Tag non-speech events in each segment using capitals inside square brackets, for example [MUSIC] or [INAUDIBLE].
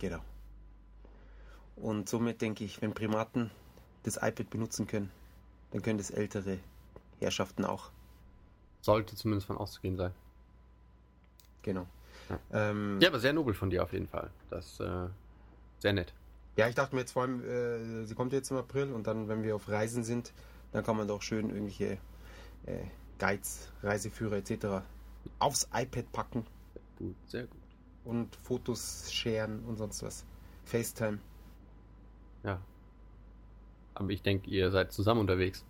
Genau. Und somit denke ich, wenn Primaten das iPad benutzen können, dann können das ältere Herrschaften auch. Sollte zumindest von auszugehen sein. Genau. Ja, ähm, ja aber sehr nobel von dir auf jeden Fall. Das äh, sehr nett. Ja, ich dachte mir jetzt vor allem, äh, sie kommt jetzt im April und dann, wenn wir auf Reisen sind, dann kann man doch schön irgendwelche äh, Guides, Reiseführer etc. aufs iPad packen. Gut, sehr gut. Und Fotos sharen und sonst was. FaceTime. Ja. Aber ich denke, ihr seid zusammen unterwegs.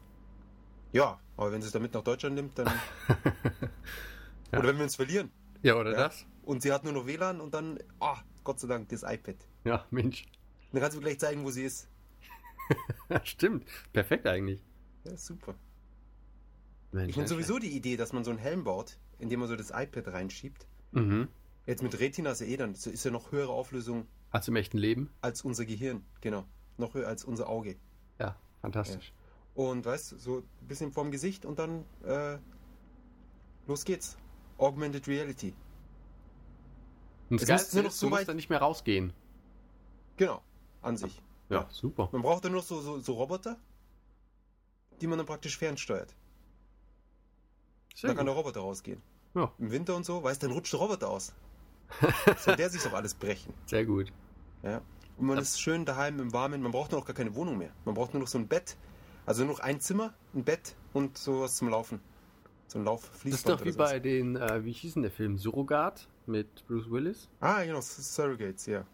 Ja, aber wenn sie es damit nach Deutschland nimmt, dann. [LAUGHS] ja. Oder wenn wir uns verlieren. Ja, oder ja. das? Und sie hat nur noch WLAN und dann, oh, Gott sei Dank, das iPad. Ja, Mensch. Dann kannst du mir gleich zeigen, wo sie ist. [LAUGHS] Stimmt. Perfekt eigentlich. Ja, super. Mensch, ich finde sowieso die Idee, dass man so einen Helm baut, indem man so das iPad reinschiebt. Mhm. Jetzt mit Retina ist ja eh dann, ist ja noch höhere Auflösung. Als im echten Leben? Als unser Gehirn, genau. Noch höher als unser Auge. Ja, fantastisch. Ja. Und weißt du, so ein bisschen vorm Gesicht und dann äh, los geht's. Augmented Reality. Und das Geilste ist, so du musst dann nicht mehr rausgehen. Genau, an sich. Ja, ja. super. Man braucht dann nur so, so, so Roboter, die man dann praktisch fernsteuert. Sehr dann gut. kann der Roboter rausgehen. Ja. Im Winter und so, weißt du, dann rutscht der Roboter aus. Soll der sich doch alles brechen. [LAUGHS] Sehr gut. Ja. Und man ist schön daheim im Warmen. Man braucht nur noch gar keine Wohnung mehr. Man braucht nur noch so ein Bett. Also nur noch ein Zimmer, ein Bett und sowas zum Laufen. So ein Lauffließband. Das ist doch wie bei den, äh, wie hieß denn der Film? Surrogat mit Bruce Willis? Ah, genau, Surrogates, ja.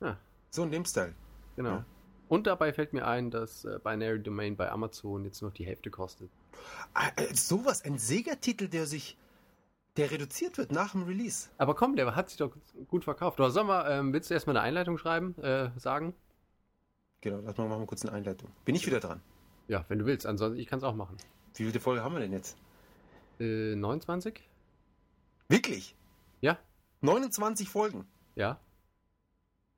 Ja. So in dem Style. Genau. Ja. Und dabei fällt mir ein, dass äh, Binary Domain bei Amazon jetzt noch die Hälfte kostet. Ah, äh, sowas, ein Sega-Titel, der sich der reduziert wird nach dem Release. Aber komm, der hat sich doch gut verkauft. Oder sollen wir, ähm, willst du erstmal eine Einleitung schreiben, äh, sagen? Genau, lass mal machen kurz eine Einleitung. Bin ich wieder dran? Ja, wenn du willst. Ansonsten, ich kann es auch machen. Wie viele Folge haben wir denn jetzt? Äh, 29? Wirklich? Ja. 29 Folgen? Ja.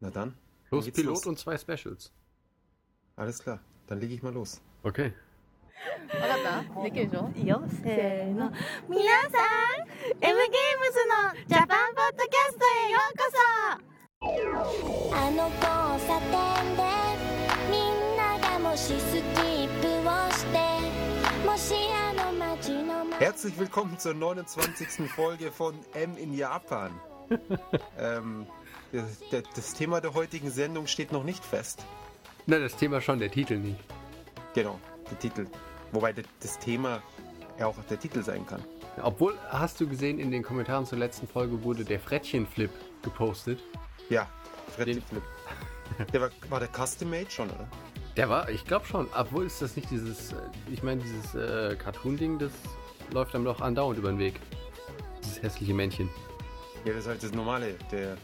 Na dann. Plus Pilot los. und zwei Specials. Alles klar, dann lege ich mal los. Okay. 分かったできるでしょいいよせーの皆さん M ゲームズのジャパンポッドキャストへようこそあの交差点でみんながもしスキップをしてもしあの街の Herzlich willkommen zur 29. Folge von M in Japan. [LAUGHS] ähm, das, das Thema der heutigen Sendung steht noch nicht fest. Na, das Thema schon, der Titel nicht. Genau, der Titel. Wobei das Thema ja auch der Titel sein kann. Obwohl, hast du gesehen, in den Kommentaren zur letzten Folge wurde der Frettchenflip gepostet. Ja, Frettchenflip. der war, war der Custom Made schon, oder? Der war, ich glaube schon. Obwohl ist das nicht dieses, äh, ich meine, dieses äh, Cartoon-Ding, das läuft einem doch andauernd über den Weg. Dieses hässliche Männchen. Ja, das ist halt das normale, der,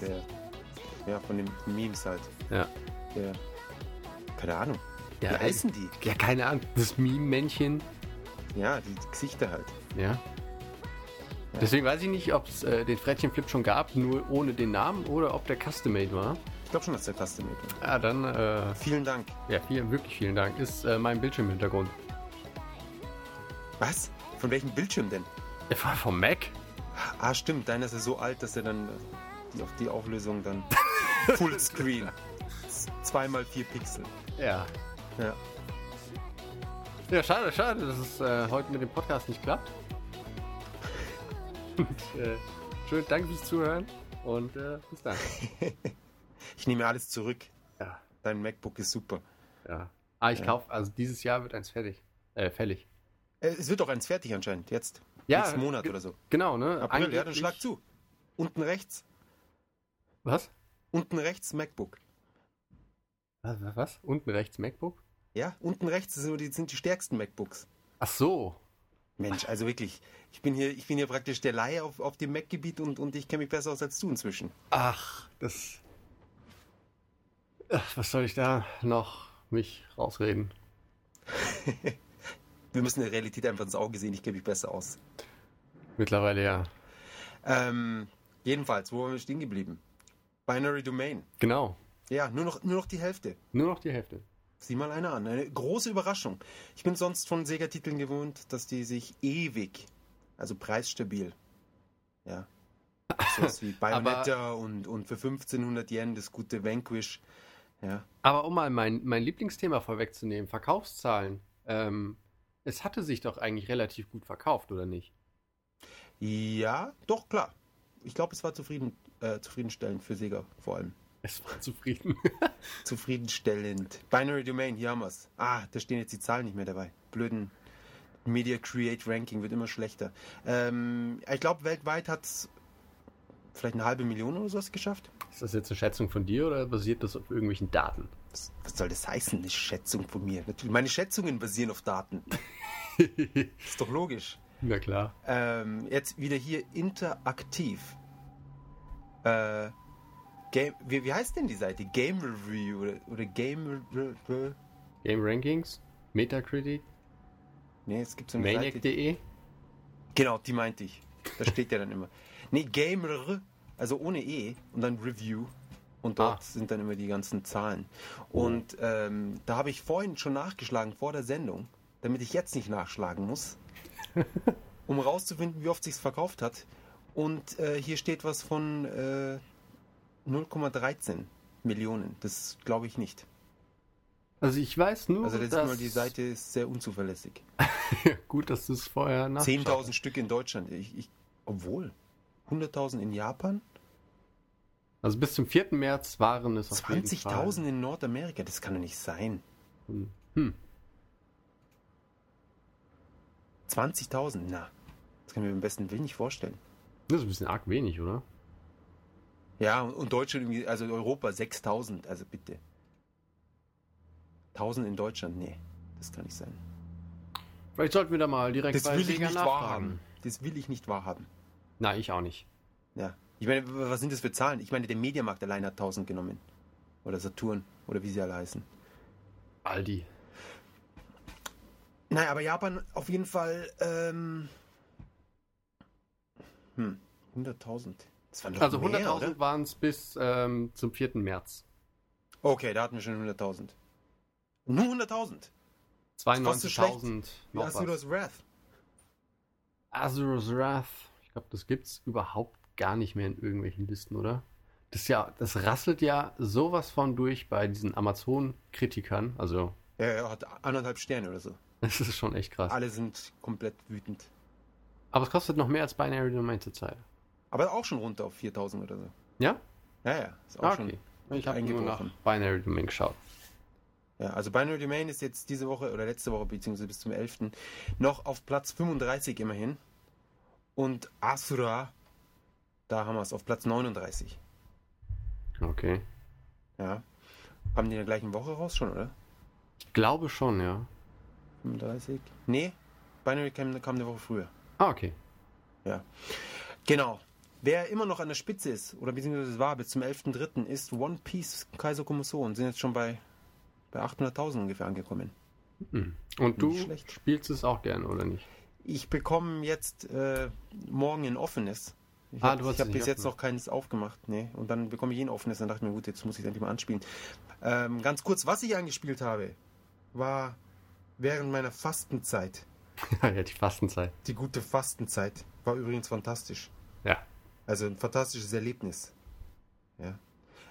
der, ja, von den Memes halt. Ja. Der, keine Ahnung. Ja, Wie heißen die? Ja, keine Ahnung. Das Meme-Männchen. Ja, die Gesichter halt. Ja. ja. Deswegen weiß ich nicht, ob es äh, den Frettchenflip schon gab, nur ohne den Namen, oder ob der Custom-Made war. Ich glaube schon, dass der Custom-Made war. Ja, dann. Äh, vielen Dank. Ja, vielen, wirklich vielen Dank. Ist äh, mein Bildschirmhintergrund. Was? Von welchem Bildschirm denn? Der war vom Mac. Ah, stimmt. Deiner ist ja so alt, dass er dann die, auf die Auflösung dann [LAUGHS] Fullscreen. Zweimal vier Pixel. Ja. Ja. Ja, schade, schade, dass es äh, heute mit dem Podcast nicht klappt. [LAUGHS] und, äh, schön, danke fürs Zuhören und äh, bis dann. [LAUGHS] ich nehme alles zurück. Ja. Dein MacBook ist super. Ja. Ah, ich ja. kaufe, also dieses Jahr wird eins fertig. Äh, fällig. Äh, es wird auch eins fertig anscheinend, jetzt. Ja. Nächsten Monat oder so. Genau, ne? April, ja, dann schlag zu. Unten rechts. Was? Unten rechts MacBook. Was? was? Unten rechts MacBook? Ja, unten rechts sind die, sind die stärksten MacBooks. Ach so. Mensch, also wirklich, ich bin hier, ich bin hier praktisch der Laie auf, auf dem Mac-Gebiet und, und ich kenne mich besser aus als du inzwischen. Ach, das. Ach, was soll ich da noch mich rausreden? [LAUGHS] Wir müssen der Realität einfach ins Auge sehen, ich kenne mich besser aus. Mittlerweile ja. Ähm, jedenfalls, wo waren wir stehen geblieben? Binary Domain. Genau. Ja, nur noch, nur noch die Hälfte. Nur noch die Hälfte. Sieh mal eine an. Eine große Überraschung. Ich bin sonst von Sega-Titeln gewohnt, dass die sich ewig, also preisstabil, ja, Sowas wie [LAUGHS] Bayonetta und, und für 1500 Yen das gute Vanquish. Ja. Aber um mal mein, mein Lieblingsthema vorwegzunehmen, Verkaufszahlen. Ähm, es hatte sich doch eigentlich relativ gut verkauft, oder nicht? Ja, doch, klar. Ich glaube, es war zufrieden, äh, zufriedenstellend für Sega vor allem. Es war zufrieden. [LAUGHS] Zufriedenstellend. Binary Domain, hier haben wir es. Ah, da stehen jetzt die Zahlen nicht mehr dabei. Blöden Media Create Ranking wird immer schlechter. Ähm, ich glaube, weltweit hat es vielleicht eine halbe Million oder sowas geschafft. Ist das jetzt eine Schätzung von dir oder basiert das auf irgendwelchen Daten? Was, was soll das heißen, eine Schätzung von mir? Natürlich, meine Schätzungen basieren auf Daten. [LAUGHS] ist doch logisch. Na klar. Ähm, jetzt wieder hier interaktiv. Äh, Game, wie, wie heißt denn die Seite? Game Review oder, oder Game... Re, Game Rankings? Metacritic? Nee, es gibt so eine Maniac.de? Genau, die meinte ich. Da steht ja dann immer. Nee, Gamer, also ohne E und dann Review. Und dort ah. sind dann immer die ganzen Zahlen. Und ähm, da habe ich vorhin schon nachgeschlagen vor der Sendung, damit ich jetzt nicht nachschlagen muss, [LAUGHS] um rauszufinden, wie oft sich's verkauft hat. Und äh, hier steht was von äh, 0,13 Millionen. Das glaube ich nicht. Also ich weiß nur, also das dass... mal die Seite ist sehr unzuverlässig. [LAUGHS] Gut, dass du es vorher nach 10.000 Stück in Deutschland. Ich, ich, obwohl 100.000 in Japan. Also bis zum 4. März waren es 20.000 in Nordamerika. Das kann doch nicht sein. Hm. hm. 20.000, na, das kann ich mir am besten Willen nicht vorstellen. Das ist ein bisschen arg wenig, oder? Ja, und Deutschland, also Europa 6000, also bitte. 1000 in Deutschland, nee, das kann nicht sein. Vielleicht sollten wir da mal direkt das bei will ich nicht wahrhaben. Das will ich nicht wahrhaben. Nein, ich auch nicht. Ja. Ich meine, was sind das für Zahlen? Ich meine, der Mediamarkt allein hat 1000 genommen. Oder Saturn, oder wie sie alle heißen. Aldi. Naja, aber Japan auf jeden Fall, ähm, hm, 100.000 also 100.000 waren es bis ähm, zum 4. März. Okay, da hatten wir schon 100.000. Nur 100.000? 92.000. Wie Azura's Wrath. Azura's Wrath. Ich glaube, das gibt's überhaupt gar nicht mehr in irgendwelchen Listen, oder? Das ja, das rasselt ja sowas von durch bei diesen Amazon-Kritikern. Also. Ja, er hat anderthalb Sterne oder so. [LAUGHS] Das ist schon echt krass. Alle sind komplett wütend. Aber es kostet noch mehr als Binary Domain zurzeit. Aber auch schon runter auf 4000 oder so. Ja? Ja, ja. Ist auch ah, okay. schon ich habe nur nach Binary Domain geschaut. Ja, also Binary Domain ist jetzt diese Woche oder letzte Woche, beziehungsweise bis zum 11. noch auf Platz 35 immerhin. Und Asura, da haben wir es auf Platz 39. Okay. Ja. Haben die in der gleichen Woche raus schon, oder? Ich glaube schon, ja. 35? Nee, Binary kam, kam eine Woche früher. Ah, okay. Ja. Genau. Wer immer noch an der Spitze ist, oder beziehungsweise war bis zum 11.3., ist One Piece Kaiser Komuso und sind jetzt schon bei, bei 800.000 ungefähr angekommen. Mhm. Und du spielst es auch gern, oder nicht? Ich bekomme jetzt äh, morgen ein offenes. Ich ah, habe hab bis jetzt noch keines aufgemacht. Nee. Und dann bekomme ich ein offenes. Dann dachte ich mir, gut, jetzt muss ich es endlich mal anspielen. Ähm, ganz kurz, was ich angespielt habe, war während meiner Fastenzeit. [LAUGHS] ja, die Fastenzeit. Die gute Fastenzeit. War übrigens fantastisch. Ja. Also ein fantastisches Erlebnis. Ja.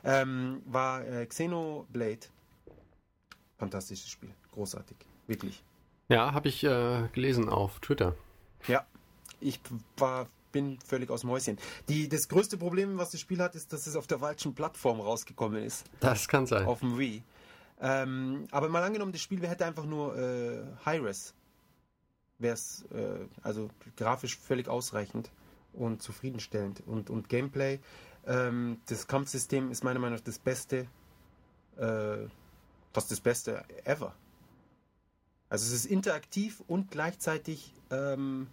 Ähm, war äh, Xenoblade. Fantastisches Spiel. Großartig. Wirklich. Ja, habe ich äh, gelesen auf Twitter. Ja. Ich war, bin völlig aus dem Häuschen. Die, das größte Problem, was das Spiel hat, ist, dass es auf der falschen Plattform rausgekommen ist. Das kann sein. Auf dem Wii. Ähm, aber mal angenommen, das Spiel hätte einfach nur äh, Hi-Res. Wäre es äh, also grafisch völlig ausreichend und zufriedenstellend. Und, und Gameplay, ähm, das Kampfsystem ist meiner Meinung nach das Beste, äh, fast das Beste ever. Also es ist interaktiv und gleichzeitig ähm,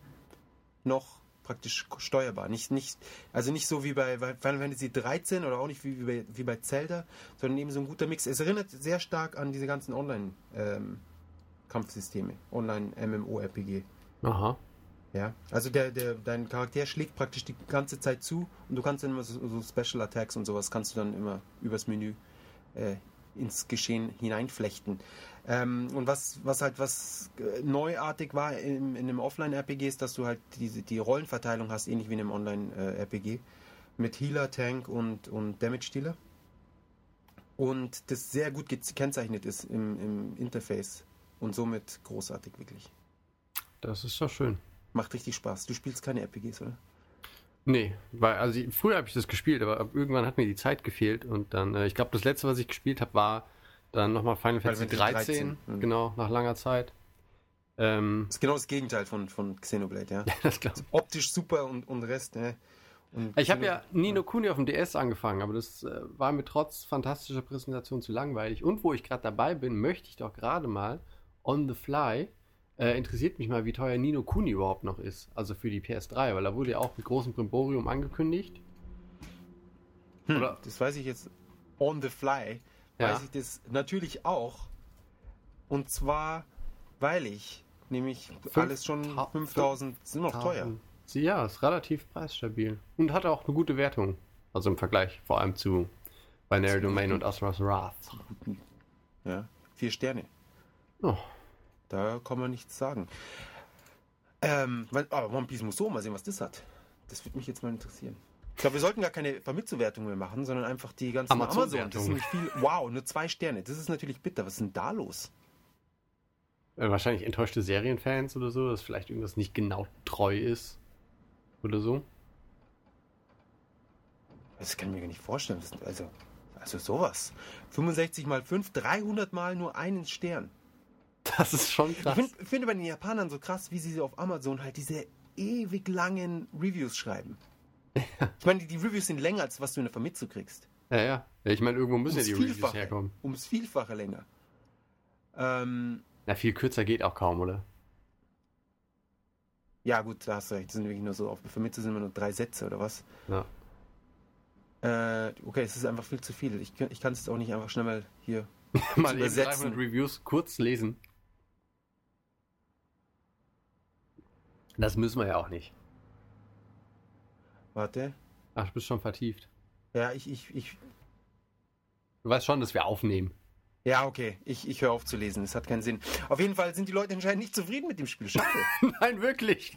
noch praktisch steuerbar. Nicht, nicht, also nicht so wie bei Final Fantasy 13 oder auch nicht wie, wie, bei, wie bei Zelda, sondern eben so ein guter Mix. Es erinnert sehr stark an diese ganzen Online-Kampfsysteme, ähm, Online-MMO-RPG. Aha. Ja, also der, der, dein Charakter schlägt praktisch die ganze Zeit zu und du kannst dann immer so, so Special Attacks und sowas kannst du dann immer übers Menü äh, ins Geschehen hineinflechten. Ähm, und was, was halt was äh, neuartig war in, in einem Offline-RPG ist, dass du halt diese, die Rollenverteilung hast, ähnlich wie in einem Online-RPG. mit Healer, Tank und, und Damage-Dealer. Und das sehr gut gekennzeichnet ist im, im Interface und somit großartig, wirklich. Das ist doch schön. Macht richtig Spaß. Du spielst keine RPGs, oder? Nee, weil, also früher habe ich das gespielt, aber irgendwann hat mir die Zeit gefehlt und dann, äh, ich glaube, das letzte, was ich gespielt habe, war dann nochmal Final Fantasy 13, 13 mhm. genau, nach langer Zeit. Ähm, das ist genau das Gegenteil von, von Xenoblade, ja. [LAUGHS] das glaube ich. Optisch super und, und Rest, ne? Und ich habe ja Nino Kuni auf dem DS angefangen, aber das äh, war mir trotz fantastischer Präsentation zu langweilig. Und wo ich gerade dabei bin, möchte ich doch gerade mal on the fly äh, interessiert mich mal, wie teuer Nino Kuni überhaupt noch ist. Also für die PS3, weil da wurde ja auch mit großem Brimborium angekündigt. Hm, Oder? Das weiß ich jetzt on the fly. Ja. Weiß ich das natürlich auch. Und zwar, weil ich nämlich Fünf alles schon 5000 sind noch teuer. Ja, ist relativ preisstabil. Und hat auch eine gute Wertung. Also im Vergleich vor allem zu Binary Domain und Asura's Wrath. Ja, vier Sterne. Oh. Da kann man nichts sagen. Ähm, aber One Piece muss so mal sehen, was das hat. Das würde mich jetzt mal interessieren. Ich glaube, wir sollten gar keine Vermitzelwertung mehr machen, sondern einfach die ganzen Amazon. Amazon das ist nicht viel. Wow, nur zwei Sterne. Das ist natürlich bitter. Was ist denn da los? Äh, wahrscheinlich enttäuschte Serienfans oder so, dass vielleicht irgendwas nicht genau treu ist. Oder so. Das kann ich mir gar nicht vorstellen. Also, also sowas. 65 mal 5, 300 mal nur einen Stern. [LAUGHS] Das ist schon krass. Ich finde find bei den Japanern so krass, wie sie auf Amazon halt diese ewig langen Reviews schreiben. Ja. Ich meine, die Reviews sind länger, als was du in der Vermittlung kriegst. Ja, ja. Ich meine, irgendwo müssen ums ja die Reviews herkommen. Ums Vielfache länger. Ähm, Na, viel kürzer geht auch kaum, oder? Ja, gut, da hast du recht. Das sind wirklich nur so, auf Vermittlung sind immer nur drei Sätze oder was. Ja. Äh, okay, es ist einfach viel zu viel. Ich, ich kann es auch nicht einfach schnell mal hier [LAUGHS] mal übersetzen. 300 Reviews kurz lesen. Das müssen wir ja auch nicht. Warte. Ach, du bist schon vertieft. Ja, ich, ich, ich. Du weißt schon, dass wir aufnehmen. Ja, okay. Ich, ich höre auf zu lesen. Es hat keinen Sinn. Auf jeden Fall sind die Leute anscheinend nicht zufrieden mit dem Spiel. Schade. [LAUGHS] Nein, wirklich.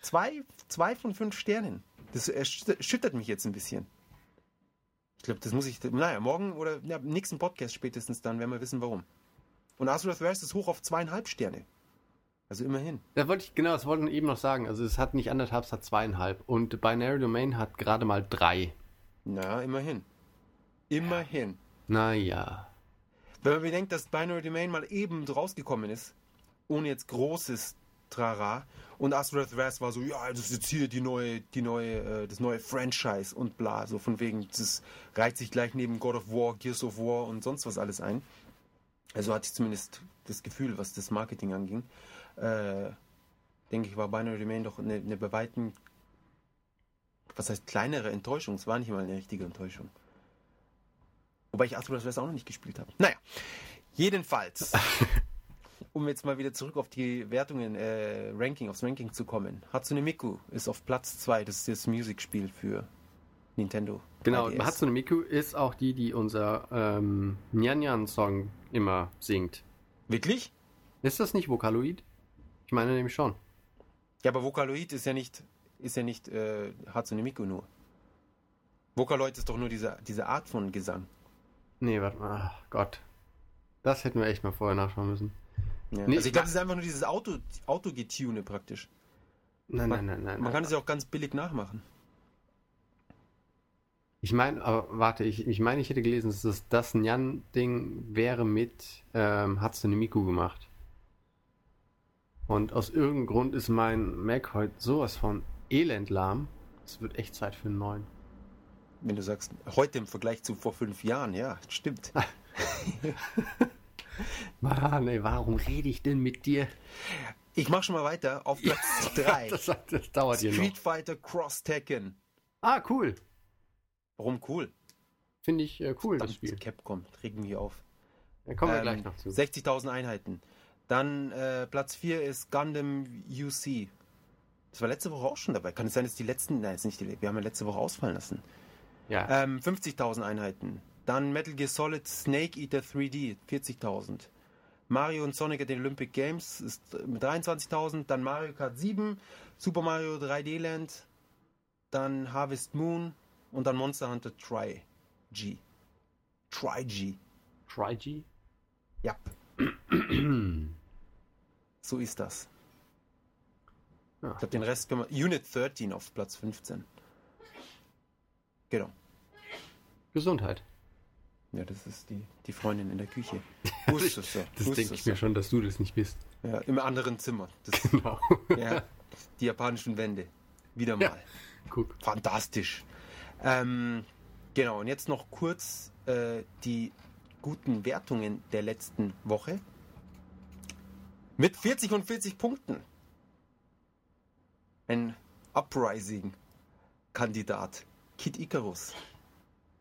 Zwei, zwei von fünf Sternen. Das erschüttert mich jetzt ein bisschen. Ich glaube, das muss ich. Naja, morgen oder ja, im nächsten Podcast spätestens dann werden wir wissen, warum. Und Azurath West ist hoch auf zweieinhalb Sterne. Also immerhin. Da wollte ich, genau, das wollte ich eben noch sagen. Also es hat nicht anderthalb, es hat zweieinhalb. Und Binary Domain hat gerade mal drei. Na, immerhin. Immerhin. Naja. Wenn man bedenkt, dass Binary Domain mal eben rausgekommen ist, ohne jetzt großes Trara, und Astrath Wrath war so, ja, das ist jetzt hier die neue, die neue, äh, das neue Franchise und bla, so von wegen, das reiht sich gleich neben God of War, Gears of War und sonst was alles ein. Also hatte ich zumindest das Gefühl, was das Marketing anging äh, denke ich, war Binary Domain doch eine, eine bei weitem, was heißt kleinere Enttäuschung. Es war nicht mal eine richtige Enttäuschung. Wobei ich Astro West auch noch nicht gespielt habe. Naja, jedenfalls, [LAUGHS] um jetzt mal wieder zurück auf die Wertungen, äh, Ranking, aufs Ranking zu kommen. Hatsune Miku ist auf Platz 2, das ist das Musikspiel für Nintendo. Genau, IDS. Hatsune Miku ist auch die, die unser ähm, Nyan Nyan Song immer singt. Wirklich? Ist das nicht Vocaloid? Ich meine nämlich schon. Ja, aber Vocaloid ist ja nicht, ist ja nicht äh, Hatsune Miku nur. Vocaloid ist doch nur diese, diese Art von Gesang. Nee, warte mal. Ach Gott. Das hätten wir echt mal vorher nachschauen müssen. Ja. Nee, also ich glaube, es ist einfach nur dieses Auto, Auto-Getune praktisch. Nein, man, nein, nein, nein. Man kann es ja auch ganz billig nachmachen. Ich meine, aber warte, ich, ich meine, ich hätte gelesen, dass das, Nyan-Ding wäre mit ähm, Hatsune Miku gemacht. Und aus irgendeinem Grund ist mein Mac heute sowas von elendlahm. Es wird echt Zeit für einen neuen. Wenn du sagst, heute im Vergleich zu vor fünf Jahren, ja, stimmt. [LAUGHS] Mann, ey, warum rede ich denn mit dir? Ich mach schon mal weiter auf [LAUGHS] Platz 3. das, das, dauert hier noch. Street Fighter Cross Tekken. Ah, cool. Warum cool? Finde ich äh, cool, Verdammt, das Spiel. Capcom, regen wir auf. Da kommen wir ähm, gleich noch zu. 60.000 Einheiten. Dann äh, Platz 4 ist Gundam UC. Das war letzte Woche auch schon dabei. Kann es sein, dass die letzten. Nein, ist nicht die, wir haben ja letzte Woche ausfallen lassen. Ja. Ähm, 50.000 Einheiten. Dann Metal Gear Solid Snake Eater 3D, 40.000. Mario und Sonic at den Olympic Games ist mit 23.000. Dann Mario Kart 7, Super Mario 3D Land. Dann Harvest Moon und dann Monster Hunter Tri G. Tri G. Tri G? Ja. [CLEARS THROAT] so ist das. Ja. Ich glaube, den Rest können wir. Unit 13 auf Platz 15. Genau. Gesundheit. Ja, das ist die, die Freundin in der Küche. [LAUGHS] Wusstest. Das denke ich mir schon, dass du das nicht bist. Ja, im anderen Zimmer. Das, genau. [LAUGHS] Ja, die japanischen Wände. Wieder mal. Ja, guck. Fantastisch. Ähm, genau, und jetzt noch kurz äh, die guten Wertungen der letzten Woche. Mit 40 und 40 Punkten. Ein Uprising-Kandidat. Kid Icarus.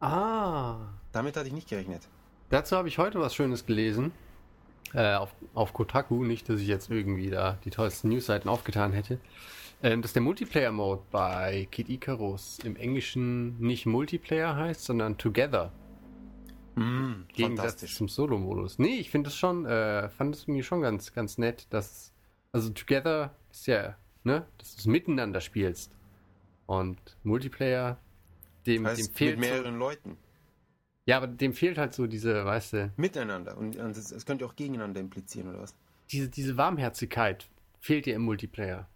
Ah. Damit hatte ich nicht gerechnet. Dazu habe ich heute was Schönes gelesen. Äh, auf, auf Kotaku, nicht, dass ich jetzt irgendwie da die tollsten Newsseiten aufgetan hätte. Ähm, dass der Multiplayer-Mode bei Kid Icarus im Englischen nicht Multiplayer heißt, sondern Together. Mm, Gegensatz zum Solo-Modus. Nee, ich finde es schon, äh, fand es mir schon ganz, ganz nett, dass, also Together ist ja, ne, dass du es miteinander spielst. Und Multiplayer, dem, heißt, dem fehlt. Mit mehreren so, Leuten. Ja, aber dem fehlt halt so diese, weißt du. Miteinander. Und es könnte auch gegeneinander implizieren, oder was? Diese, diese Warmherzigkeit fehlt dir im Multiplayer.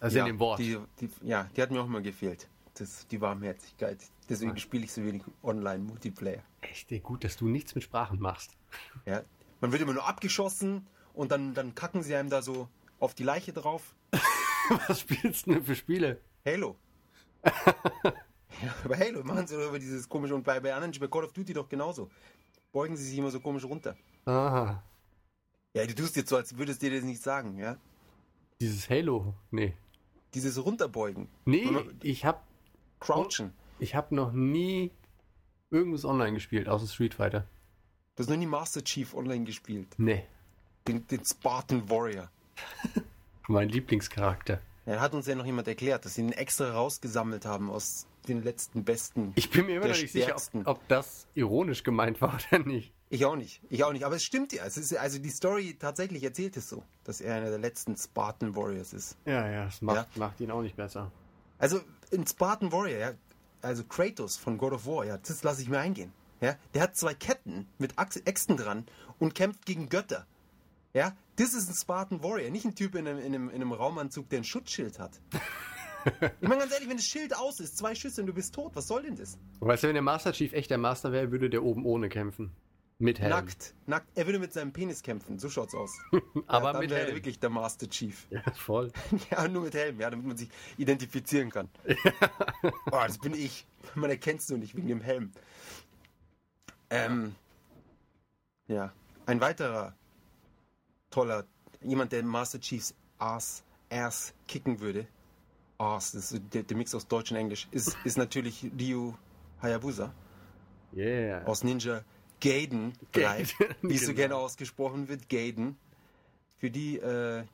Also ja, in dem Wort. Die, die, ja, die hat mir auch mal gefehlt. Das, die Warmherzigkeit. Deswegen spiele ich so wenig Online-Multiplayer. Echt, ey, gut, dass du nichts mit Sprachen machst. Ja, man wird immer nur abgeschossen und dann, dann kacken sie einem da so auf die Leiche drauf. [LAUGHS] Was spielst du denn für Spiele? Halo. [LAUGHS] ja, bei Halo machen sie doch über dieses komische und bei, bei anderen, bei Call of Duty doch genauso. Beugen sie sich immer so komisch runter. Aha. Ja, du tust jetzt so, als würdest du dir das nicht sagen, ja? Dieses Halo, nee. Dieses Runterbeugen. Nee, ich hab. Crouchen. Ich hab noch nie irgendwas online gespielt, außer Street Fighter. Du hast noch nie Master Chief online gespielt. Nee. Den, den Spartan Warrior. [LAUGHS] mein Lieblingscharakter. Ja, hat uns ja noch jemand erklärt, dass sie ihn extra rausgesammelt haben aus den letzten besten. Ich bin mir immer noch nicht sicher, ob, ob, das ironisch gemeint war [LAUGHS] oder nicht. Ich auch nicht. Ich auch nicht. Aber es stimmt ja. Es ist, also die Story tatsächlich erzählt es so, dass er einer der letzten Spartan Warriors ist. Ja, ja, das macht, ja. macht ihn auch nicht besser. Also ein Spartan Warrior, ja, also Kratos von God of War, ja, das lasse ich mir eingehen. Ja, der hat zwei Ketten mit Äxten dran und kämpft gegen Götter. Ja, das ist ein Spartan Warrior, nicht ein Typ in einem, in einem, in einem Raumanzug, der ein Schutzschild hat. [LAUGHS] ich meine ganz ehrlich, wenn das Schild aus ist, zwei Schüsse und du bist tot, was soll denn das? Weißt du, wenn der Master Chief echt der Master wäre, würde der oben ohne kämpfen. Mit Helm. Nackt, nackt. Er würde mit seinem Penis kämpfen, so schaut's aus. [LAUGHS] Aber ja, dann mit wäre Helm. wirklich der Master Chief. Ja, voll. [LAUGHS] ja, nur mit Helm, ja, damit man sich identifizieren kann. [LAUGHS] oh, das bin ich. Man erkennt es nur nicht wegen dem Helm. Ähm, ja, ein weiterer toller, jemand, der Master Chiefs Ass, Ass kicken würde, Ass, das ist der, der Mix aus Deutsch und Englisch, ist, ist natürlich Ryu Hayabusa. Yeah. Aus Ninja Gaiden bleibt, wie es so genau. gerne ausgesprochen wird, Gaiden. Für die, äh,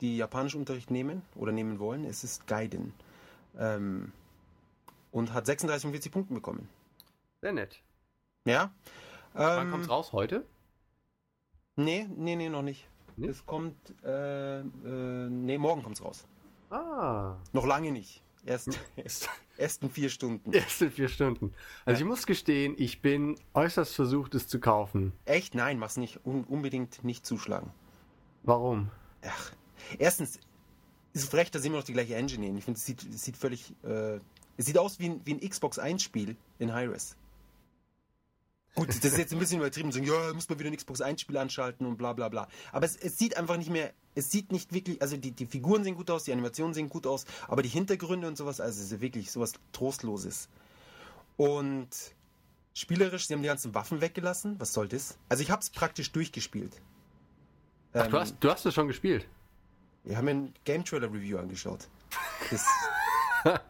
die Japanischunterricht nehmen oder nehmen wollen, es ist Gaiden. Ähm, und hat 36 von 40 Punkten bekommen. Sehr nett. Ja. Wann ähm, kommt's raus? Heute? Nee, nee, nee, noch nicht. nicht? Es kommt, äh, äh, nee, morgen kommt's raus. Ah. Noch lange nicht. Erst, [LAUGHS] erst, erst in vier Stunden. Erst in vier Stunden. Also ja. ich muss gestehen, ich bin äußerst versucht, es zu kaufen. Echt? Nein, mach's nicht. Un unbedingt nicht zuschlagen. Warum? Ach, erstens ist es frech, dass sie immer noch die gleiche Engine nehmen. Ich finde, es sieht, sieht völlig, äh, es sieht aus wie ein, wie ein Xbox 1 Spiel in Hi-Res. Gut, das ist jetzt ein bisschen übertrieben, sagen, ja, muss man wieder ein Xbox 1 Spiel anschalten und bla bla bla. Aber es, es sieht einfach nicht mehr, es sieht nicht wirklich, also die, die Figuren sehen gut aus, die Animationen sehen gut aus, aber die Hintergründe und sowas, also es ist wirklich sowas Trostloses. Und spielerisch, sie haben die ganzen Waffen weggelassen, was soll das? Also ich habe es praktisch durchgespielt. Ach, ähm, du hast, du hast es schon gespielt? Wir haben ein Game Trailer Review angeschaut. Das, [LAUGHS]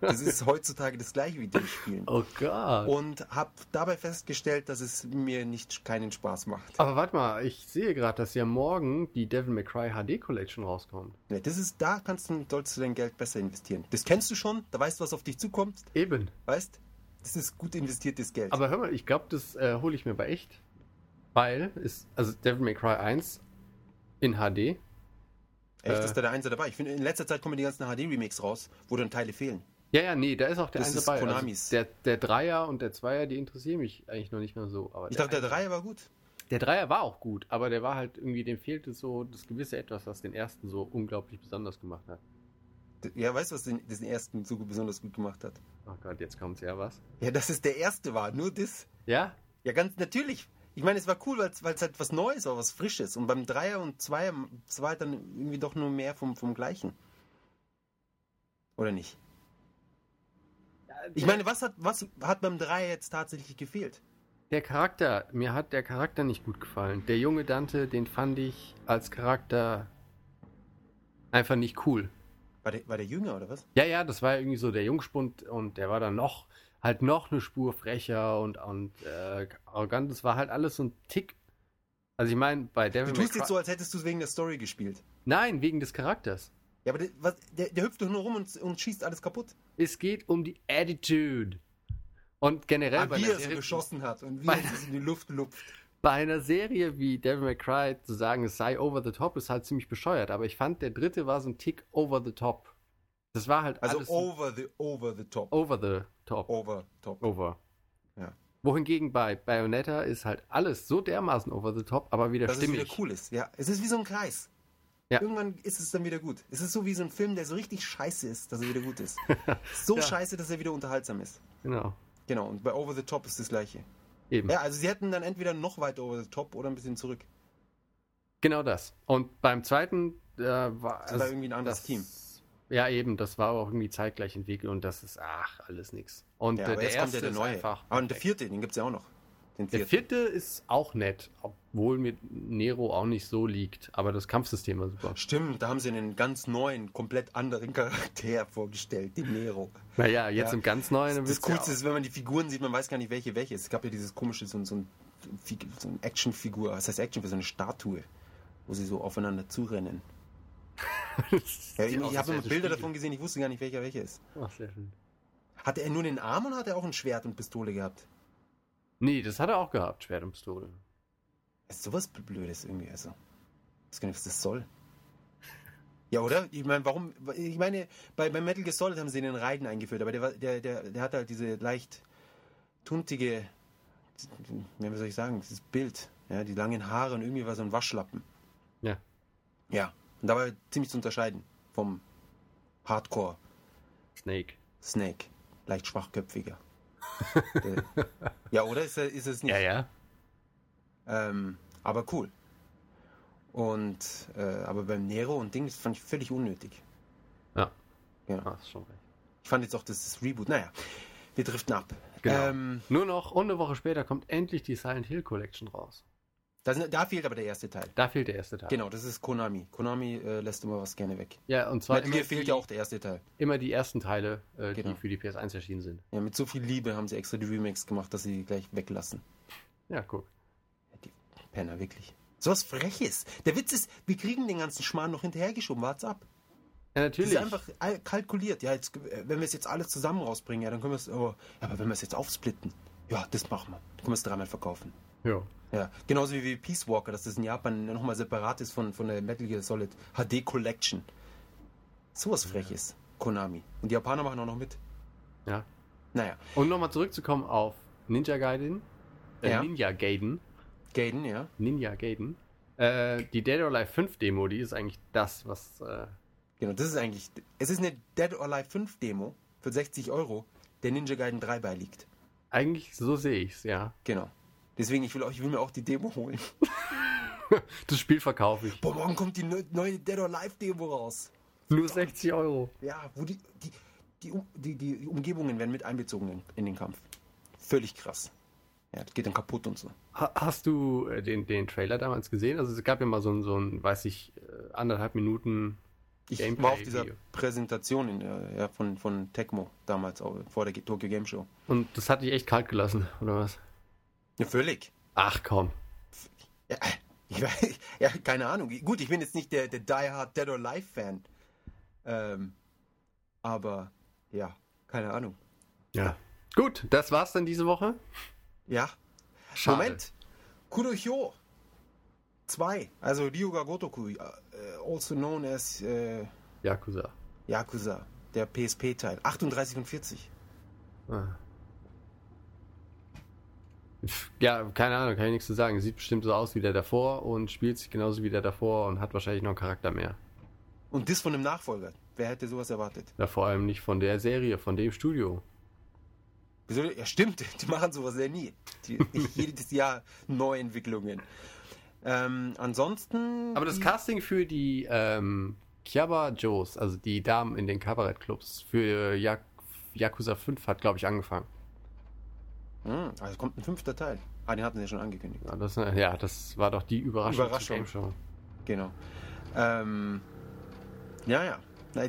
das ist heutzutage das gleiche wie durchspielen. Oh Gott. Und habe dabei festgestellt, dass es mir nicht keinen Spaß macht. Aber warte mal, ich sehe gerade, dass ja morgen die Devil May Cry HD Collection rauskommt. Ja, das ist, da kannst du, sollst du dein Geld besser investieren. Das kennst du schon, da weißt du, was auf dich zukommt. Eben. Weißt? Das ist gut investiertes Geld. Aber hör mal, ich glaube, das äh, hole ich mir bei echt. Weil, ist, also Devil May Cry 1 in HD Echt, äh, ist da der Einser dabei? Ich finde, in letzter Zeit kommen die ganzen HD-Remakes raus, wo dann Teile fehlen. Ja, ja, nee, da ist auch der das eine dabei. Also Konamis. Also der, der Dreier und der Zweier, die interessieren mich eigentlich noch nicht mehr so. Aber ich dachte, der Dreier war gut. Der Dreier war auch gut, aber der war halt irgendwie, dem fehlte so das gewisse Etwas, was den ersten so unglaublich besonders gemacht hat. Ja, weißt du, was den, den ersten so besonders gut gemacht hat? Ach Gott, jetzt kommt's ja was. Ja, dass es der erste war, nur das. Ja? Ja, ganz natürlich. Ich meine, es war cool, weil es halt was Neues war, was Frisches. Und beim Dreier und Zweier, es war halt dann irgendwie doch nur mehr vom, vom Gleichen. Oder nicht? Ich meine, was hat, was hat beim Dreier jetzt tatsächlich gefehlt? Der Charakter, mir hat der Charakter nicht gut gefallen. Der junge Dante, den fand ich als Charakter einfach nicht cool. War der, war der jünger oder was? Ja, ja, das war irgendwie so der Jungspund und der war dann noch, halt noch eine Spur frecher und, und äh, arrogant. Das war halt alles so ein Tick. Also ich meine, bei Devil Du tust jetzt so, als hättest du es wegen der Story gespielt. Nein, wegen des Charakters. Ja, aber der, was, der, der hüpft doch nur rum und, und, schießt alles kaputt. Es geht um die Attitude. Und generell, ah, wie er so geschossen hat und wie er es in die Luft lupft. Bei einer Serie wie Devil May Cry zu sagen, es sei over the top, ist halt ziemlich bescheuert. Aber ich fand, der dritte war so ein Tick over the top. Das war halt also alles. Also over the, over the top. Over the top. Over top. Over. Ja. Wohingegen bei Bayonetta ist halt alles so dermaßen over the top, aber wieder Dass stimmig. Dass es wieder cool ist. Ja, es ist wie so ein Kreis. Ja. Irgendwann ist es dann wieder gut. Es ist so wie so ein Film, der so richtig scheiße ist, dass er wieder gut ist. [LAUGHS] so ja. scheiße, dass er wieder unterhaltsam ist. Genau. Genau, und bei Over the Top ist das gleiche. Eben. Ja, also sie hätten dann entweder noch weiter over the top oder ein bisschen zurück. Genau das. Und beim zweiten äh, war das war irgendwie ein anderes das, Team. Ja, eben, das war auch irgendwie zeitgleich entwickelt und das ist, ach, alles nix. Und ja, äh, der erste kommt ja der neue. Einfach ah, und der vierte, den gibt es ja auch noch. Der vierte ist auch nett, obwohl mir Nero auch nicht so liegt, aber das Kampfsystem war super. Stimmt, da haben sie einen ganz neuen, komplett anderen [LAUGHS] Charakter vorgestellt, den Nero. Naja, jetzt ja. im ganz neuen. Das, das Coolste ja ist, wenn man die Figuren sieht, man weiß gar nicht, welche welche ist. Es gab ja dieses komische, so, so, ein, so eine Actionfigur, was heißt Action, so eine Statue, wo sie so aufeinander zurennen. [LAUGHS] ja, ich, ich habe immer Bilder davon gesehen, ich wusste gar nicht, welcher welcher ist. Ach, sehr schön. Hatte er nur den Arm oder hat er auch ein Schwert und Pistole gehabt? Nee, das hat er auch gehabt, Schwert und Pistole. ist sowas Blödes irgendwie, also. Ich weiß gar nicht, was das soll. Ja, oder? Ich meine, warum? Ich meine, bei, bei Metal Gear Solid haben sie den Raiden eingeführt, aber der, der, der, der hat halt diese leicht tuntige, wie soll ich sagen, dieses Bild, ja, die langen Haare und irgendwie war so ein Waschlappen. Ja. Ja, und da war er ziemlich zu unterscheiden vom Hardcore. Snake. Snake. Leicht schwachköpfiger [LAUGHS] ja, oder ist, ist es nicht? Ja, ja. Ähm, aber cool. Und, äh, aber beim Nero und Ding, das fand ich völlig unnötig. Ja. Ja. Ah, schon recht. Ich fand jetzt auch das, das Reboot, naja, wir driften ab. Genau. Ähm, Nur noch eine Woche später kommt endlich die Silent Hill Collection raus. Da, da, fehlt aber der erste Teil. Da fehlt der erste Teil. Genau, das ist Konami. Konami äh, lässt immer was gerne weg. Ja, und zwar. Metal fehlt ja auch der erste Teil. Immer die ersten Teile, äh, genau. die für die PS1 erschienen sind. Ja, mit so viel Liebe haben sie extra die Remakes gemacht, dass sie gleich weglassen. Ja, guck. Die Penner, wirklich. So was Freches. Der Witz ist, wir kriegen den ganzen Schmarrn noch hinterhergeschoben. Wart's ab. Ja, natürlich. Das ist einfach kalkuliert. Ja, jetzt, wenn wir es jetzt alles zusammen rausbringen, ja, dann können wir es. Oh, aber wenn wir es jetzt aufsplitten, ja, das machen wir. Dann können wir es dreimal verkaufen. Ja. Ja, genauso wie Peace Walker, dass das in Japan nochmal separat ist von, von der Metal Gear Solid HD Collection. So was Freches, Konami. Und die Japaner machen auch noch mit. Ja. Naja. Und nochmal zurückzukommen auf Ninja Gaiden. Äh, ja. Ninja Gaiden. Gaiden, ja. Ninja Gaiden. Äh, die Dead or Alive 5 Demo, die ist eigentlich das, was. Äh genau, das ist eigentlich. Es ist eine Dead or Alive 5 Demo für 60 Euro, der Ninja Gaiden 3 beiliegt. Eigentlich so sehe ich es, ja. Genau. Deswegen, ich will, auch, ich will mir auch die Demo holen. [LAUGHS] das Spiel verkaufe ich. Boah, morgen kommt die neue Dead or Alive Demo raus. Nur 60 Euro. Ja, wo die, die, die, die, die Umgebungen werden mit einbezogen in, in den Kampf. Völlig krass. Ja, das geht dann kaputt und so. Hast du äh, den, den Trailer damals gesehen? Also es gab ja mal so ein, so ein weiß ich, äh, anderthalb Minuten ich Gameplay war auf dieser Video. Präsentation in der, ja, von, von Tecmo damals, vor der Tokyo Game Show. Und das hat dich echt kalt gelassen, oder was? Ja, völlig. Ach komm. Ja, ich, ja, keine Ahnung. Gut, ich bin jetzt nicht der, der Die Hard Dead or Alive Fan. Ähm, aber ja, keine Ahnung. Ja. Gut, das war's dann diese Woche. Ja. Schade. Moment. Kurohyo 2, also Ryuga Gotoku, uh, also known as uh, Yakuza. Yakuza. der PSP-Teil. 38 und 40. Ah. Ja, keine Ahnung, kann ich nichts zu sagen. Sieht bestimmt so aus wie der davor und spielt sich genauso wie der davor und hat wahrscheinlich noch einen Charakter mehr. Und das von dem Nachfolger. Wer hätte sowas erwartet? Ja, vor allem nicht von der Serie, von dem Studio. Wieso? Ja, stimmt, [LAUGHS] die machen sowas ja nie. Die, [LAUGHS] jedes Jahr Neuentwicklungen. Ähm, ansonsten. Aber das Casting für die ähm, Kiaba Joes, also die Damen in den Kabarettclubs, für Jak Yakuza 5 hat, glaube ich, angefangen. Hm, also kommt ein fünfter Teil. Ah, den hatten sie ja schon angekündigt. Ja das, ja, das war doch die Überraschung. Überraschung. Genau. Ähm, ja, ja.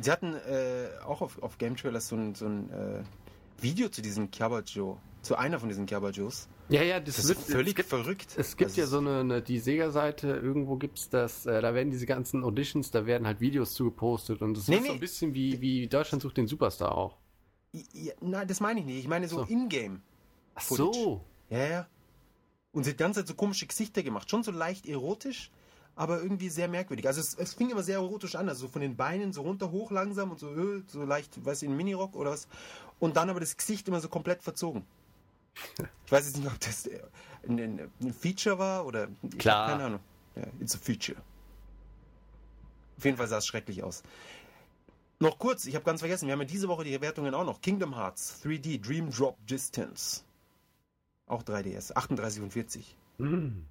Sie hatten äh, auch auf, auf Game Trailers so ein, so ein äh, Video zu diesem Kyabajo, zu einer von diesen Kyabajos. Ja, ja, das, das wird völlig gibt, verrückt. Es gibt also ja so eine, eine die Sega-Seite, irgendwo gibt es das, äh, da werden diese ganzen Auditions, da werden halt Videos zugepostet und das nee, ist nee. so ein bisschen wie, wie Deutschland sucht den Superstar auch. Ja, nein, das meine ich nicht. Ich meine so, so. in-game. Ach so. Ja, ja. Und sie hat die ganze Zeit so komische Gesichter gemacht. Schon so leicht erotisch, aber irgendwie sehr merkwürdig. Also es, es fing immer sehr erotisch an, also so von den Beinen so runter hoch langsam und so, äh, so leicht, weiß ich, in Minirock oder was. Und dann aber das Gesicht immer so komplett verzogen. Ich weiß jetzt nicht, ob das ein, ein, ein Feature war oder. Klar. keine Ahnung. Ja, it's a feature. Auf jeden Fall sah es schrecklich aus. Noch kurz, ich habe ganz vergessen, wir haben ja diese Woche die Wertungen auch noch. Kingdom Hearts 3D Dream Drop Distance. Auch 3DS, 38 und 40. Mm.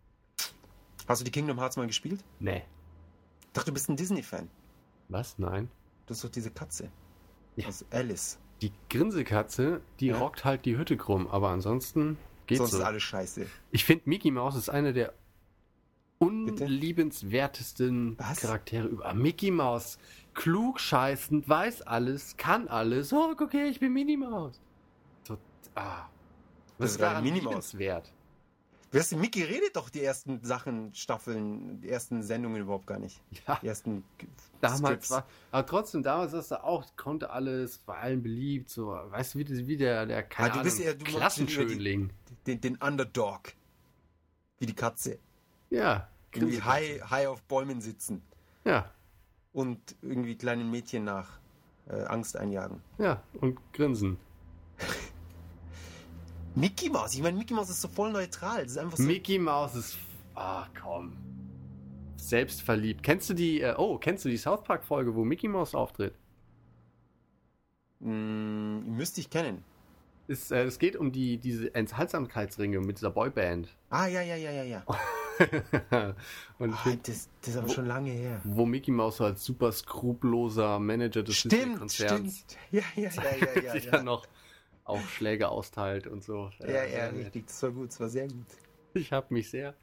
Hast du die Kingdom Hearts mal gespielt? Nee. Ich dachte, du bist ein Disney-Fan. Was? Nein. Das ist doch diese Katze. Ja. Das ist Alice. Die Grinsekatze, die ja. rockt halt die Hütte krumm, aber ansonsten geht's Sonst so. ist alles scheiße. Ich finde, Mickey Mouse ist einer der unliebenswertesten Was? Charaktere über. Mickey Mouse, klug scheißend, weiß alles, kann alles. Oh, okay, ich bin Minnie Maus. So, ah. Was ist daran liebenswert? Weißt du, Mickey redet doch die ersten Sachen, Staffeln, die ersten Sendungen überhaupt gar nicht. Ja. Die ersten damals war, aber trotzdem, damals ist er auch, konnte alles, war allen beliebt, so, weißt du, wie, wie der, der, keine ah, du bist ja, du Klassenschönling. Den, den Underdog. Wie die Katze. Ja. Irgendwie high, high auf Bäumen sitzen. Ja. Und irgendwie kleinen Mädchen nach äh, Angst einjagen. Ja, und grinsen. Mickey Mouse. Ich meine, Mickey Mouse ist so voll neutral. So Mickey Mouse ist. Ah, komm. Selbstverliebt. Kennst du die. Äh, oh, kennst du die South Park-Folge, wo Mickey Mouse auftritt? Mm, müsste ich kennen. Es, äh, es geht um die, diese Enthaltsamkeitsringe mit dieser Boyband. Ah, ja, ja, ja, ja, ja. [LAUGHS] und oh, find, das, das, ist aber wo, schon lange her. Wo Mickey Mouse als super skrupelloser Manager des Disney-Konzerns. Stimmt, ja, ja, ja, ja, [LAUGHS] ja, ja. noch auch Schläge austeilt und so. Ja, ja, richtig. Das war gut, das war sehr gut. Ich habe mich sehr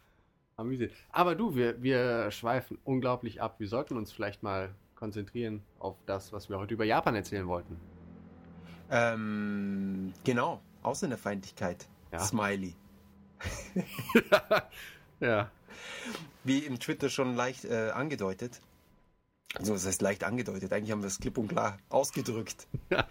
amüsiert. Aber du, wir, wir schweifen unglaublich ab. Wir sollten uns vielleicht mal konzentrieren auf das, was wir heute über Japan erzählen wollten. Ähm, genau. Ausländerfeindlichkeit. Ja. Smiley. [LAUGHS] ja. Wie im Twitter schon leicht äh, angedeutet. Also, das heißt leicht angedeutet. Eigentlich haben wir es klipp und klar ausgedrückt. Ja.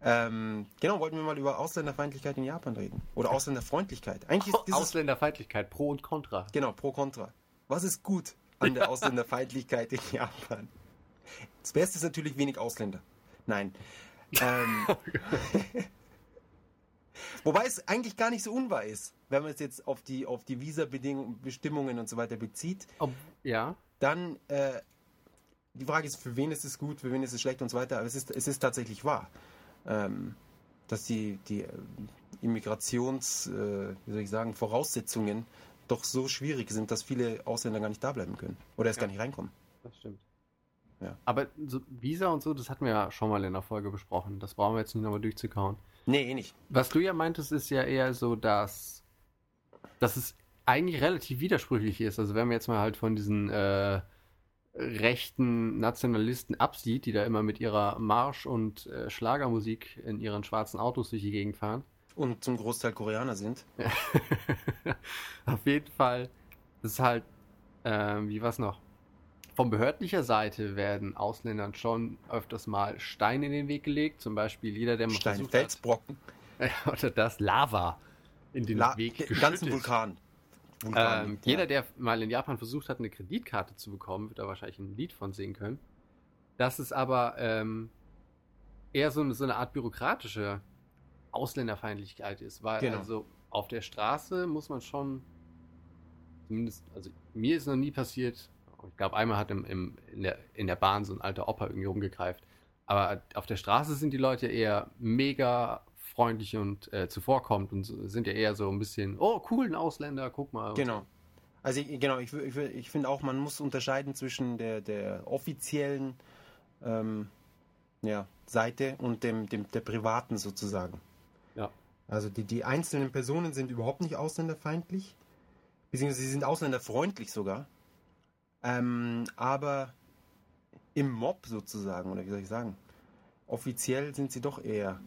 Ähm, genau, wollten wir mal über Ausländerfeindlichkeit in Japan reden. Oder Ausländerfreundlichkeit. Eigentlich ist Ausländerfeindlichkeit, Pro und Contra. Genau, Pro Contra. Was ist gut an der Ausländerfeindlichkeit in Japan? Das Beste ist natürlich wenig Ausländer. Nein. Ähm, [LAUGHS] wobei es eigentlich gar nicht so unwahr ist, wenn man es jetzt auf die, auf die Visa-Bestimmungen und so weiter bezieht. Ob, ja. Dann, äh, die Frage ist, für wen ist es gut, für wen ist es schlecht und so weiter, aber es ist, es ist tatsächlich wahr ähm, dass die, die äh, Immigrations, äh, wie soll ich sagen, Voraussetzungen doch so schwierig sind, dass viele Ausländer gar nicht da bleiben können oder erst ja. gar nicht reinkommen. Das stimmt. Ja. Aber so Visa und so, das hatten wir ja schon mal in der Folge besprochen. Das brauchen wir jetzt nicht nochmal durchzukauen. Nee, eh nicht. Was du ja meintest, ist ja eher so, dass, dass es eigentlich relativ widersprüchlich ist. Also wenn wir jetzt mal halt von diesen äh, rechten Nationalisten absieht, die da immer mit ihrer Marsch- und äh, Schlagermusik in ihren schwarzen Autos durch die Gegend fahren. Und zum Großteil Koreaner sind. [LAUGHS] Auf jeden Fall. Das ist halt, äh, wie was noch? Von behördlicher Seite werden Ausländern schon öfters mal Steine in den Weg gelegt. Zum Beispiel jeder, der mal Stein, Felsbrocken. [LAUGHS] oder das Lava in den La Weg geschüttet. ganzen Vulkan. Ähm, jeder, der mal in Japan versucht hat, eine Kreditkarte zu bekommen, wird da wahrscheinlich ein Lied von singen können. Das ist aber ähm, eher so eine, so eine Art bürokratische Ausländerfeindlichkeit ist, weil genau. also auf der Straße muss man schon, zumindest, also mir ist noch nie passiert, ich glaube, einmal hat im, im, in, der, in der Bahn so ein alter Opa irgendwie rumgegreift, aber auf der Straße sind die Leute eher mega freundlich und äh, zuvorkommend und sind ja eher so ein bisschen, oh, cool, ein Ausländer, guck mal. Genau. Also genau, ich, ich, ich finde auch, man muss unterscheiden zwischen der, der offiziellen ähm, ja, Seite und dem, dem, der privaten sozusagen. Ja. Also die, die einzelnen Personen sind überhaupt nicht ausländerfeindlich, beziehungsweise sie sind ausländerfreundlich sogar. Ähm, aber im Mob sozusagen, oder wie soll ich sagen, offiziell sind sie doch eher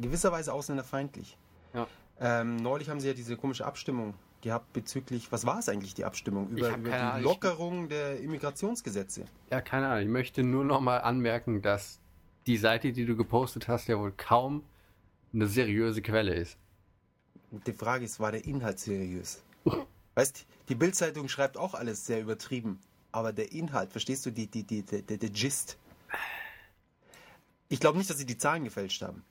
gewisserweise ausländerfeindlich. Ja. Ähm, neulich haben sie ja diese komische Abstimmung gehabt bezüglich, was war es eigentlich, die Abstimmung über, über die Lockerung der Immigrationsgesetze? Ja, keine Ahnung. Ich möchte nur noch mal anmerken, dass die Seite, die du gepostet hast, ja wohl kaum eine seriöse Quelle ist. Die Frage ist, war der Inhalt seriös? [LAUGHS] weißt, die Bildzeitung schreibt auch alles sehr übertrieben, aber der Inhalt, verstehst du, die, die, die, der, der Gist? Ich glaube nicht, dass sie die Zahlen gefälscht haben.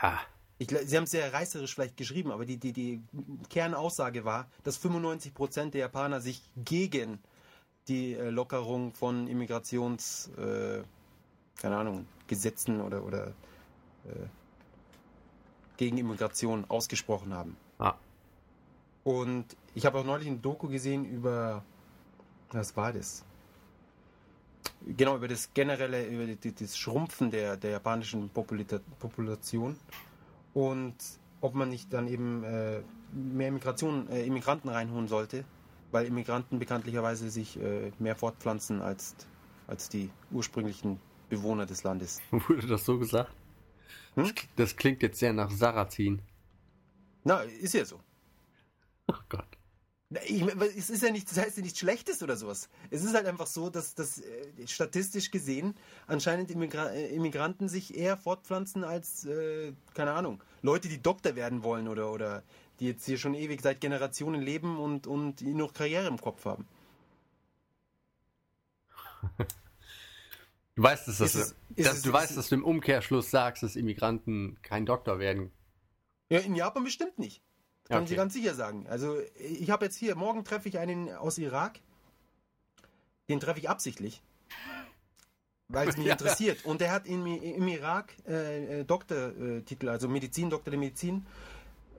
Ah. Ich, sie haben es sehr reißerisch vielleicht geschrieben, aber die, die, die Kernaussage war, dass 95 Prozent der Japaner sich gegen die äh, Lockerung von Immigrations, äh, keine Ahnung, Gesetzen oder, oder äh, gegen Immigration ausgesprochen haben. Ah. Und ich habe auch neulich ein Doku gesehen über, was war das? Genau, über das generelle, über das Schrumpfen der, der japanischen Population und ob man nicht dann eben äh, mehr Immigration, äh, Immigranten reinholen sollte, weil Immigranten bekanntlicherweise sich äh, mehr fortpflanzen als, als die ursprünglichen Bewohner des Landes. [LAUGHS] Wurde das so gesagt? Hm? Das klingt jetzt sehr nach Sarazin. Na, ist ja so. Ach Gott. Ich, es ist ja nicht, das heißt ja nichts Schlechtes oder sowas. Es ist halt einfach so, dass, dass äh, statistisch gesehen anscheinend Immigra äh, Immigranten sich eher fortpflanzen als, äh, keine Ahnung, Leute, die Doktor werden wollen oder, oder die jetzt hier schon ewig seit Generationen leben und, und noch Karriere im Kopf haben. Du weißt, dass, das, es, dass es, du weißt, dass du im Umkehrschluss sagst, dass Immigranten kein Doktor werden. Ja, in Japan bestimmt nicht. Kann okay. ich ganz sicher sagen. Also ich habe jetzt hier, morgen treffe ich einen aus Irak. Den treffe ich absichtlich. Weil es mich ja. [LAUGHS] interessiert. Und der hat in, im Irak äh, äh, Doktortitel, also Medizin, Doktor der Medizin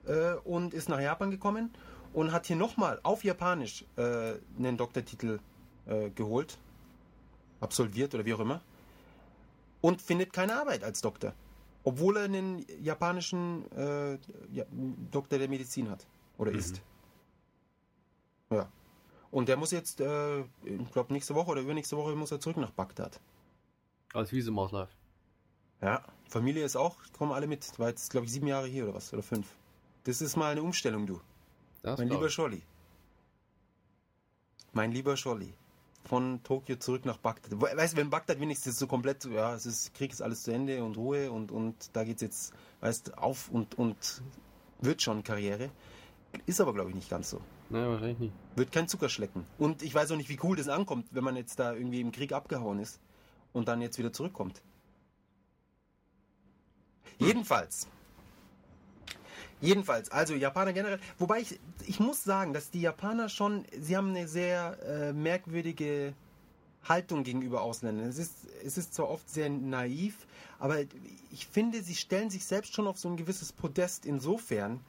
äh, und ist nach Japan gekommen und hat hier nochmal auf Japanisch äh, einen Doktortitel äh, geholt, absolviert oder wie auch immer und findet keine Arbeit als Doktor. Obwohl er einen japanischen äh, ja, Doktor der Medizin hat. Oder mhm. ist. Ja. Und der muss jetzt, äh, ich glaube, nächste Woche oder übernächste Woche muss er zurück nach Bagdad. Als Wiesemauslauf. Ja, Familie ist auch, kommen alle mit. War jetzt, glaube ich, sieben Jahre hier oder was? Oder fünf. Das ist mal eine Umstellung, du. Das mein lieber Scholli. Mein lieber Scholli von Tokio zurück nach Bagdad. Weißt du, wenn Bagdad wenigstens so komplett, ja, es ist Krieg ist alles zu Ende und Ruhe und, und da es jetzt, weißt auf und, und wird schon Karriere. Ist aber, glaube ich, nicht ganz so. Nein, wahrscheinlich nicht. Wird kein Zucker schlecken. Und ich weiß auch nicht, wie cool das ankommt, wenn man jetzt da irgendwie im Krieg abgehauen ist und dann jetzt wieder zurückkommt. Jedenfalls Jedenfalls, also Japaner generell. Wobei ich, ich muss sagen, dass die Japaner schon, sie haben eine sehr äh, merkwürdige Haltung gegenüber Ausländern. Es ist, es ist zwar oft sehr naiv, aber ich finde, sie stellen sich selbst schon auf so ein gewisses Podest insofern,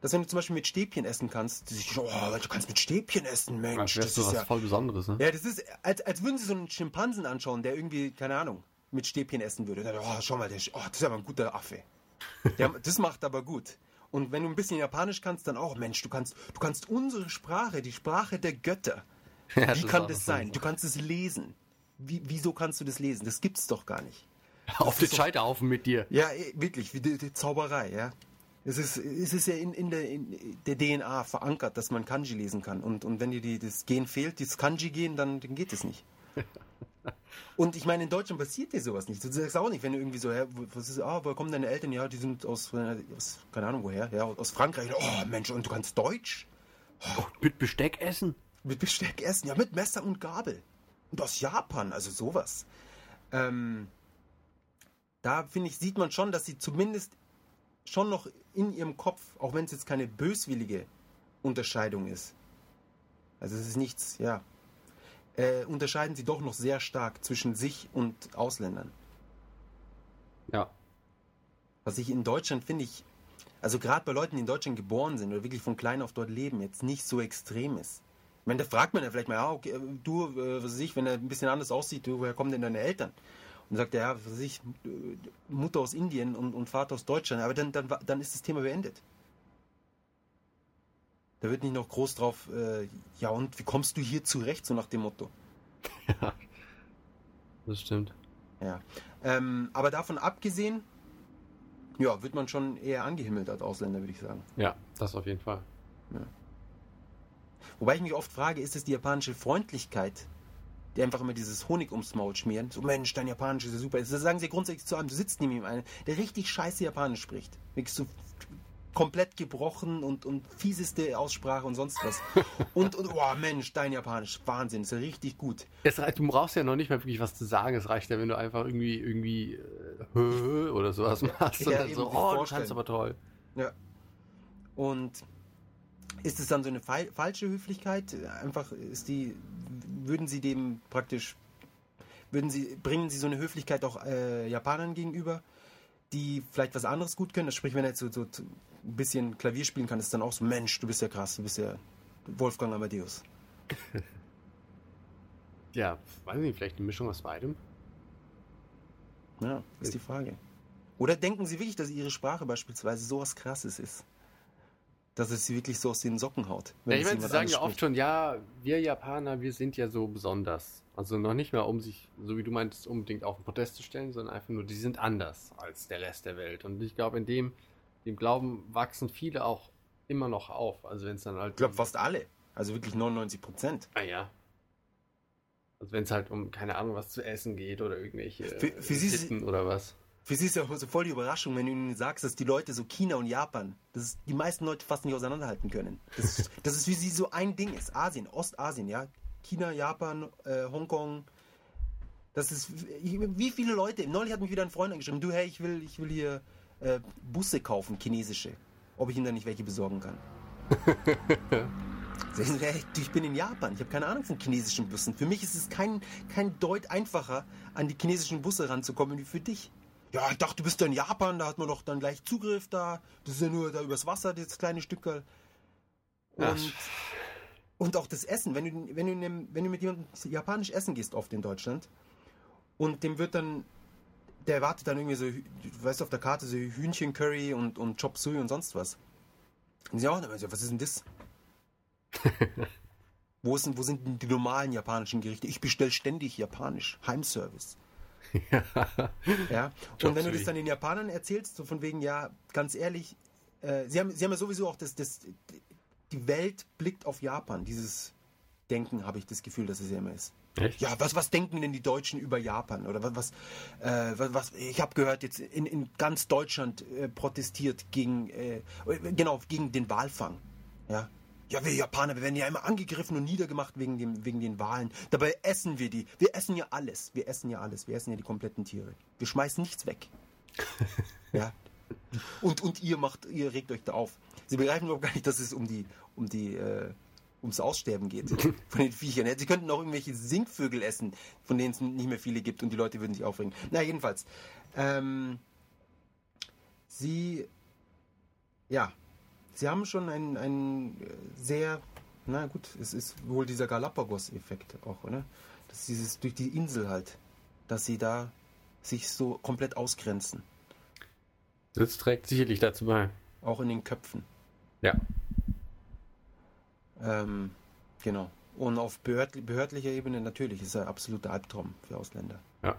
dass wenn du zum Beispiel mit Stäbchen essen kannst, du, siehst, oh, du kannst mit Stäbchen essen, Mensch. Das, das ist was ja, voll Besonderes, ne? Ja, das ist, als, als würden sie so einen Schimpansen anschauen, der irgendwie, keine Ahnung, mit Stäbchen essen würde. Dann, oh, schau mal, der, oh, das ist aber ein guter Affe. Der, das macht aber gut. Und wenn du ein bisschen Japanisch kannst, dann auch, Mensch, du kannst, du kannst unsere Sprache, die Sprache der Götter. [LAUGHS] Ja, Wie kann das sein? Du kannst es lesen. Wie, wieso kannst du das lesen? Das gibt's doch gar nicht. [LAUGHS] Auf den Scheiterhaufen mit dir. Ja, eh, wirklich, wie die, die Zauberei, ja. Es ist, es ist ja in, in, der, in, der, DNA verankert, dass man Kanji lesen kann. Und, und wenn dir die, das Gen fehlt, das Kanji-Gen, dann, dann geht es nicht. [LAUGHS] Und ich meine, in Deutschland passiert dir sowas nicht. Du sagst auch nicht, wenn du irgendwie so, ja, was ist, ah, woher kommen deine Eltern? Ja, die sind aus, aus keine Ahnung woher, ja, aus Frankreich. Oh, Mensch, und du kannst Deutsch? Oh, mit Besteck essen? Mit Besteck essen, ja, mit Messer und Gabel. Und aus Japan, also sowas. Ähm, da finde ich, sieht man schon, dass sie zumindest schon noch in ihrem Kopf, auch wenn es jetzt keine böswillige Unterscheidung ist, also es ist nichts, ja, äh, unterscheiden sie doch noch sehr stark zwischen sich und Ausländern. Ja. Was ich in Deutschland finde ich, also gerade bei Leuten, die in Deutschland geboren sind oder wirklich von klein auf dort leben, jetzt nicht so extrem ist. Ich meine, da fragt man ja vielleicht mal, ja, okay, du, äh, was weiß ich, wenn er ein bisschen anders aussieht, du, woher kommen denn deine Eltern? Und sagt er, ja, was weiß ich, Mutter aus Indien und, und Vater aus Deutschland. Aber dann, dann, dann ist das Thema beendet. Da wird nicht noch groß drauf, äh, ja und wie kommst du hier zurecht, so nach dem Motto. Ja, das stimmt. Ja. Ähm, aber davon abgesehen, ja, wird man schon eher angehimmelt als Ausländer, würde ich sagen. Ja, das auf jeden Fall. Ja. Wobei ich mich oft frage, ist es die japanische Freundlichkeit, die einfach immer dieses Honig ums Maul schmieren? So, Mensch, dein Japanisch ist ja super. Das sagen sie grundsätzlich zu einem, du sitzt neben ihm einen, der richtig scheiße Japanisch spricht. Wirklich so komplett gebrochen und, und fieseste Aussprache und sonst was. [LAUGHS] Und, und oh Mensch, dein Japanisch, Wahnsinn, ist ja richtig gut. Es reicht, du brauchst ja noch nicht mal wirklich was zu sagen. Es reicht ja, wenn du einfach irgendwie, irgendwie äh, oder sowas machst. Ja, und so, oh, du kannst aber toll. Ja. Und ist es dann so eine falsche Höflichkeit? Einfach ist die, würden sie dem praktisch, würden sie, bringen sie so eine Höflichkeit auch äh, Japanern gegenüber? die vielleicht was anderes gut können. Sprich, wenn er jetzt so, so ein bisschen Klavier spielen kann, ist dann auch so, Mensch, du bist ja krass, du bist ja Wolfgang Amadeus. [LAUGHS] ja, weiß nicht, vielleicht eine Mischung aus beidem. Ja, ist die Frage. Oder denken Sie wirklich, dass Ihre Sprache beispielsweise so was Krasses ist? Dass es Sie wirklich so aus den Socken haut? Ja, ich meine, Sie sagen ja oft schon, ja, wir Japaner, wir sind ja so besonders. Also noch nicht mal, um sich, so wie du meintest, unbedingt auf den Protest zu stellen, sondern einfach nur, die sind anders als der Rest der Welt. Und ich glaube, in dem dem Glauben wachsen viele auch immer noch auf. Also wenn es dann halt. Ich glaube fast alle. Also wirklich 99 Prozent. Ah ja. Also wenn es halt um, keine Ahnung, was zu essen geht oder irgendwelche für, für Sitten oder was. Für sie ist ja so voll die Überraschung, wenn du ihnen sagst, dass die Leute so China und Japan, dass die meisten Leute fast nicht auseinanderhalten können. Das ist, [LAUGHS] das ist wie sie so ein Ding ist. Asien, Ostasien, ja. China, Japan, äh, Hongkong. Das ist, wie viele Leute, neulich hat mich wieder ein Freund angeschrieben, du, hey, ich will, ich will hier äh, Busse kaufen, chinesische. Ob ich ihm da nicht welche besorgen kann. [LAUGHS] ich bin in Japan, ich habe keine Ahnung von chinesischen Bussen. Für mich ist es kein, kein Deut einfacher, an die chinesischen Busse ranzukommen wie für dich. Ja, ich dachte, du bist ja in Japan, da hat man doch dann gleich Zugriff da. Das ist ja nur da übers Wasser, das kleine Stück. Und, und auch das Essen, wenn du, wenn, du, wenn du mit jemandem japanisch essen gehst, oft in Deutschland, und dem wird dann der erwartet dann irgendwie so, weißt du, auf der Karte so Hühnchencurry und, und Chop Suey und sonst was. Und sie auch, was ist denn das? [LAUGHS] wo, sind, wo sind denn die normalen japanischen Gerichte? Ich bestelle ständig japanisch. Heimservice. [LAUGHS] ja. ja. Und wenn du das dann den Japanern erzählst, so von wegen, ja, ganz ehrlich, äh, sie, haben, sie haben ja sowieso auch das, das, die Welt blickt auf Japan. Dieses Denken habe ich das Gefühl, dass es ja immer ist. Echt? Ja, was, was denken denn die Deutschen über Japan? Oder was, äh, was ich habe gehört, jetzt in, in ganz Deutschland äh, protestiert gegen, äh, genau, gegen den Walfang. Ja. Ja, wir Japaner, wir werden ja immer angegriffen und niedergemacht wegen, dem, wegen den Wahlen. Dabei essen wir die. Wir essen ja alles. Wir essen ja alles. Wir essen ja die kompletten Tiere. Wir schmeißen nichts weg. [LAUGHS] ja. Und, und ihr macht, ihr regt euch da auf. Sie begreifen überhaupt gar nicht, dass es um die, um die, äh, ums Aussterben geht [LAUGHS] von den Viechern. Sie könnten auch irgendwelche Singvögel essen, von denen es nicht mehr viele gibt und die Leute würden sich aufregen. Na, jedenfalls. Ähm, sie, ja, sie haben schon einen, einen sehr, na gut, es ist wohl dieser Galapagos-Effekt auch, oder? Dass dieses durch die Insel halt, dass sie da sich so komplett ausgrenzen. Das trägt sicherlich dazu bei. Auch in den Köpfen. Ja. Ähm, genau. Und auf behörd behördlicher Ebene natürlich ist er absoluter Albtraum für Ausländer. Ja.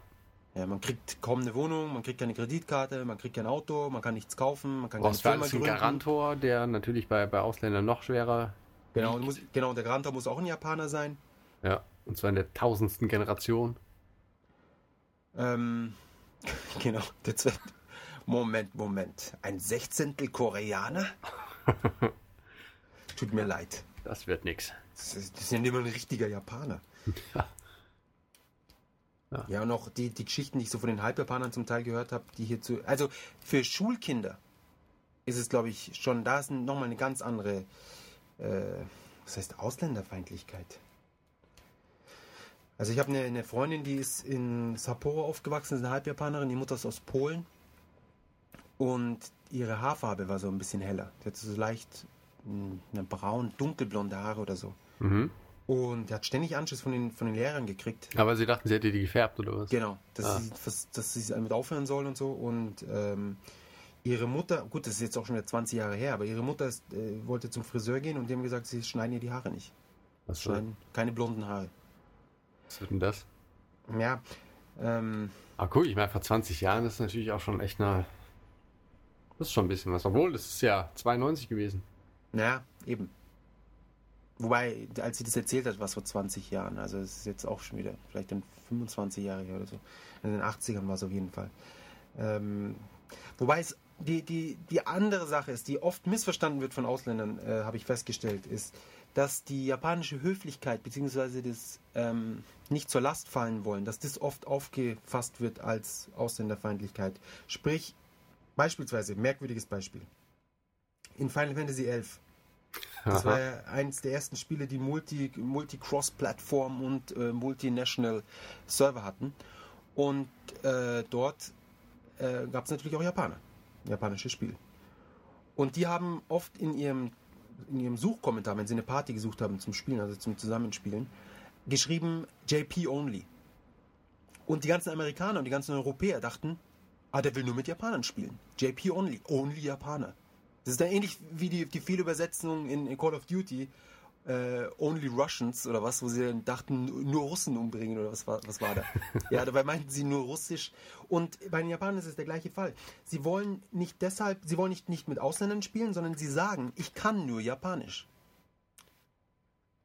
Ja, man kriegt kaum eine Wohnung, man kriegt keine Kreditkarte, man kriegt kein Auto, man kann nichts kaufen, man kann keine Firma gründen. einen Garantor, der natürlich bei, bei Ausländern noch schwerer Genau, muss, genau, der Garantor muss auch ein Japaner sein. Ja, und zwar in der tausendsten Generation. Ähm, [LAUGHS] genau, der zweite. Moment, Moment. Ein Sechzehntel Koreaner? [LAUGHS] Tut mir leid. Das wird nix. Das ist, ja nicht mal ein richtiger Japaner. [LAUGHS] Ja. Ja. ja, und auch die, die Geschichten, die ich so von den Halbjapanern zum Teil gehört habe, die hier zu. Also für Schulkinder ist es, glaube ich, schon, da ist nochmal eine ganz andere, äh, was heißt Ausländerfeindlichkeit. Also ich habe eine, eine, Freundin, die ist in Sapporo aufgewachsen, ist eine Halbjapanerin, die Mutter ist aus Polen. Und ihre Haarfarbe war so ein bisschen heller. Die hat so leicht eine braun, dunkelblonde Haare oder so. Mhm. Und er hat ständig Anschiss von den, von den Lehrern gekriegt. Aber sie dachten, sie hätte die gefärbt oder was? Genau, dass, ah. sie, was, dass sie damit aufhören soll und so. Und ähm, ihre Mutter, gut, das ist jetzt auch schon wieder 20 Jahre her, aber ihre Mutter ist, äh, wollte zum Friseur gehen und die haben gesagt, sie schneiden ihr die Haare nicht. Was schneiden? Keine blonden Haare. Was wird denn das? Ja. Ähm, ah, guck, ich meine, vor 20 Jahren ist natürlich auch schon echt eine. Das ist schon ein bisschen was. Obwohl, das ist ja 92 gewesen. Ja, eben. Wobei, als sie das erzählt hat, war es vor 20 Jahren. Also es ist jetzt auch schon wieder, vielleicht dann 25 Jahre oder so. In den 80ern war es auf jeden Fall. Ähm, wobei es die, die, die andere Sache ist, die oft missverstanden wird von Ausländern, äh, habe ich festgestellt, ist, dass die japanische Höflichkeit bzw. das ähm, nicht zur Last fallen wollen, dass das oft aufgefasst wird als Ausländerfeindlichkeit. Sprich, beispielsweise, merkwürdiges Beispiel. In Final Fantasy XI das war ja eines der ersten Spiele, die Multi, Multi-Cross-Plattform und äh, Multinational Server hatten. Und äh, dort äh, gab es natürlich auch Japaner, japanische Spiele. Und die haben oft in ihrem, in ihrem Suchkommentar, wenn sie eine Party gesucht haben zum Spielen, also zum Zusammenspielen, geschrieben JP Only. Und die ganzen Amerikaner und die ganzen Europäer dachten, ah, der will nur mit Japanern spielen. JP Only, Only Japaner. Das ist dann ähnlich wie die, die Fehlübersetzung in, in Call of Duty, äh, Only Russians oder was, wo sie dann dachten, nur Russen umbringen oder was war, was war da? [LAUGHS] ja, dabei meinten sie nur Russisch. Und bei den Japanern ist es der gleiche Fall. Sie wollen nicht deshalb, sie wollen nicht, nicht mit Ausländern spielen, sondern sie sagen, ich kann nur Japanisch.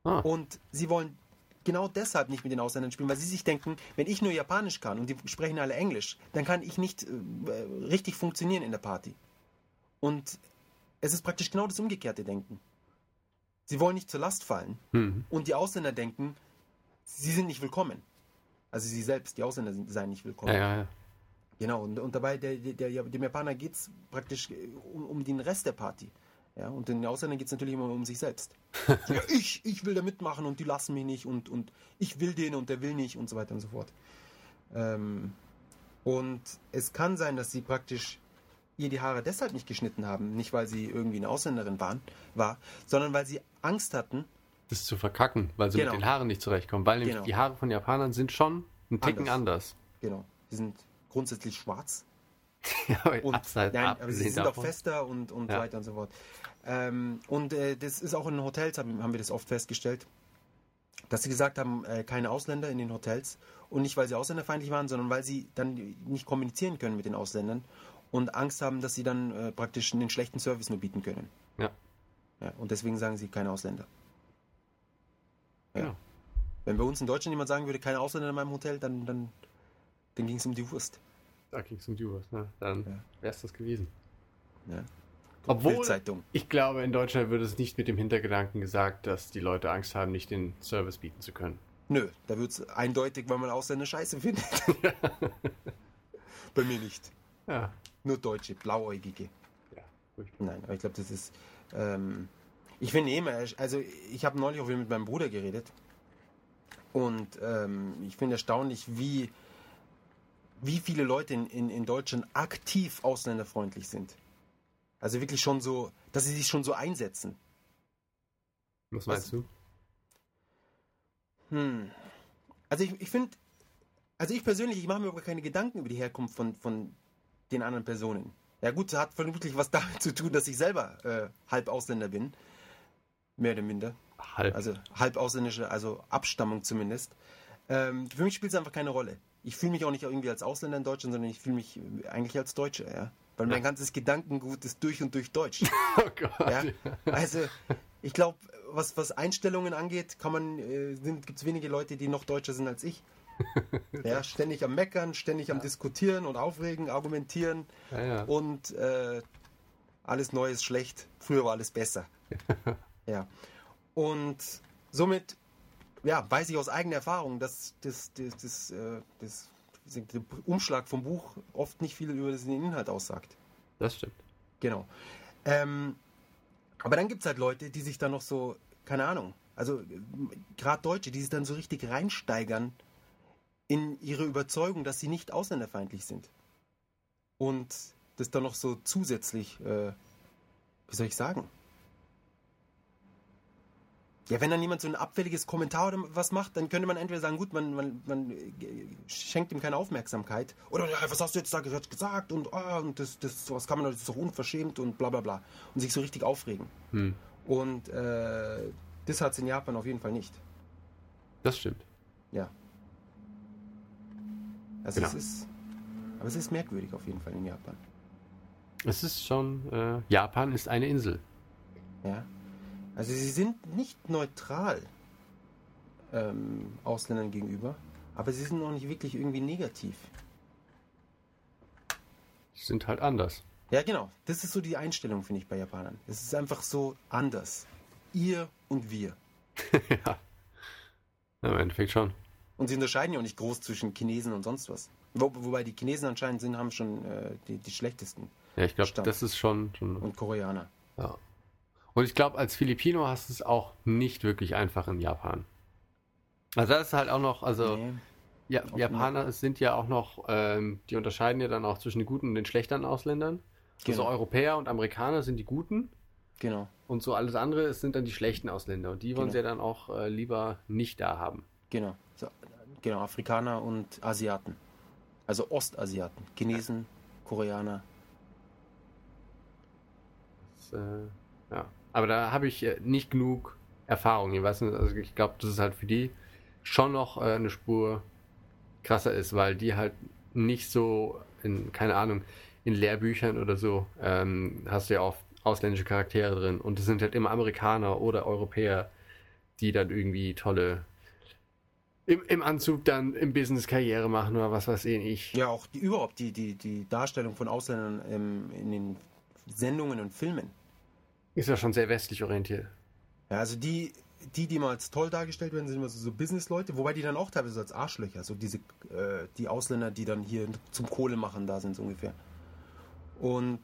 Ah. Und sie wollen genau deshalb nicht mit den Ausländern spielen, weil sie sich denken, wenn ich nur Japanisch kann und die sprechen alle Englisch, dann kann ich nicht äh, richtig funktionieren in der Party. Und es ist praktisch genau das umgekehrte Denken. Sie wollen nicht zur Last fallen. Mhm. Und die Ausländer denken, sie sind nicht willkommen. Also sie selbst, die Ausländer sind, seien nicht willkommen. Ja, ja, ja. Genau, und, und dabei, der, der, dem Japaner geht es praktisch um, um den Rest der Party. Ja, und den Ausländern geht es natürlich immer um sich selbst. [LAUGHS] ja, ich, ich will da mitmachen und die lassen mich nicht und, und ich will den und der will nicht und so weiter und so fort. Ähm, und es kann sein, dass sie praktisch ihr die Haare deshalb nicht geschnitten haben, nicht weil sie irgendwie eine Ausländerin waren, war, sondern weil sie Angst hatten, das zu verkacken, weil sie genau. mit den Haaren nicht zurechtkommen. Weil nämlich genau. die Haare von Japanern sind schon ein Ticken anders. anders. Genau. Die sind grundsätzlich schwarz. [LAUGHS] ja, und, nein, aber sie sind davon. auch fester und, und ja. weiter und so fort. Ähm, und äh, das ist auch in Hotels, haben, haben wir das oft festgestellt, dass sie gesagt haben, äh, keine Ausländer in den Hotels. Und nicht, weil sie ausländerfeindlich waren, sondern weil sie dann nicht kommunizieren können mit den Ausländern und Angst haben, dass sie dann äh, praktisch einen schlechten Service nur bieten können. Ja. ja. Und deswegen sagen sie keine Ausländer. Ja. ja. Wenn bei uns in Deutschland jemand sagen würde, keine Ausländer in meinem Hotel, dann, dann, dann ging es um die Wurst. Da ging es um die Wurst, ne? Dann ja. wäre es das gewesen. Ja. Obwohl, ich glaube, in Deutschland wird es nicht mit dem Hintergedanken gesagt, dass die Leute Angst haben, nicht den Service bieten zu können. Nö, da wird es eindeutig, weil man Ausländer scheiße findet. [LAUGHS] Bei mir nicht. Ja. Nur Deutsche, Blauäugige. Ja, Nein, aber ich glaube, das ist. Ähm, ich finde immer, also ich habe neulich auch wieder mit meinem Bruder geredet. Und ähm, ich finde erstaunlich, wie, wie viele Leute in, in, in Deutschland aktiv ausländerfreundlich sind. Also wirklich schon so, dass sie sich schon so einsetzen. Was meinst Was, du? Hm. Also ich, ich finde, also ich persönlich, ich mache mir aber keine Gedanken über die Herkunft von, von den anderen Personen. Ja gut, hat vermutlich was [LAUGHS] damit zu tun, dass ich selber äh, halb Ausländer bin. Mehr oder minder. Halb. Also halb ausländische, also Abstammung zumindest. Ähm, für mich spielt es einfach keine Rolle. Ich fühle mich auch nicht irgendwie als Ausländer in Deutschland, sondern ich fühle mich eigentlich als Deutscher, ja. Weil mein ganzes Gedankengut ist durch und durch deutsch. [LAUGHS] oh Gott. Ja? Also, ich glaube, was, was Einstellungen angeht, kann man, äh, gibt es wenige Leute, die noch deutscher sind als ich. Ja, ständig am Meckern, ständig am Diskutieren und Aufregen, Argumentieren ja, ja. und äh, alles Neue ist schlecht. Früher war alles besser. [LAUGHS] ja. Und somit ja, weiß ich aus eigener Erfahrung, dass das, das, das, äh, das, das, der Umschlag vom Buch oft nicht viel über den Inhalt aussagt. Das stimmt. Genau. Ähm, aber dann gibt es halt Leute, die sich dann noch so, keine Ahnung, also gerade Deutsche, die sich dann so richtig reinsteigern in ihre Überzeugung, dass sie nicht ausländerfeindlich sind. Und das dann noch so zusätzlich, äh, wie soll ich sagen? Ja, wenn dann jemand so ein abfälliges Kommentar oder was macht, dann könnte man entweder sagen, gut, man, man, man schenkt ihm keine Aufmerksamkeit. Oder ja, was hast du jetzt da gesagt? Und, oh, und das, das, sowas kann man, das ist doch unverschämt und bla bla bla. Und sich so richtig aufregen. Hm. Und äh, das hat es in Japan auf jeden Fall nicht. Das stimmt. Ja. Also genau. es ist. Aber es ist merkwürdig auf jeden Fall in Japan. Es ist schon. Äh, Japan ist eine Insel. Ja. Also sie sind nicht neutral ähm, Ausländern gegenüber, aber sie sind auch nicht wirklich irgendwie negativ. Sie sind halt anders. Ja, genau. Das ist so die Einstellung, finde ich, bei Japanern. Es ist einfach so anders. Ihr und wir. [LAUGHS] ja. ja. Im Endeffekt schon. Und sie unterscheiden ja auch nicht groß zwischen Chinesen und sonst was. Wo, wobei die Chinesen anscheinend sind, haben schon äh, die, die schlechtesten. Ja, ich glaube, das ist schon, schon. Und Koreaner. Ja. Und ich glaube, als Filipino hast du es auch nicht wirklich einfach in Japan. Also das ist halt auch noch, also nee, ja, Japaner nicht. sind ja auch noch, ähm, die unterscheiden ja dann auch zwischen den guten und den schlechteren Ausländern. Also genau. Also Europäer und Amerikaner sind die guten. Genau. Und so alles andere sind dann die schlechten Ausländer. Und die genau. wollen sie ja dann auch äh, lieber nicht da haben. Genau. Genau, Afrikaner und Asiaten. Also Ostasiaten. Chinesen, Koreaner. Das, äh, ja. Aber da habe ich äh, nicht genug Erfahrung. Ich also ich glaube, dass es halt für die schon noch äh, eine Spur krasser ist, weil die halt nicht so in, keine Ahnung, in Lehrbüchern oder so ähm, hast du ja auch ausländische Charaktere drin und es sind halt immer Amerikaner oder Europäer, die dann irgendwie tolle im, im Anzug dann im Business Karriere machen oder was weiß ich. Ja, auch die, überhaupt die, die, die Darstellung von Ausländern im, in den Sendungen und Filmen. Ist ja schon sehr westlich orientiert. Ja, also die, die, die mal als toll dargestellt werden, sind immer so, so Business-Leute, wobei die dann auch teilweise als Arschlöcher, so diese, äh, die Ausländer, die dann hier zum Kohle machen, da sind so ungefähr. Und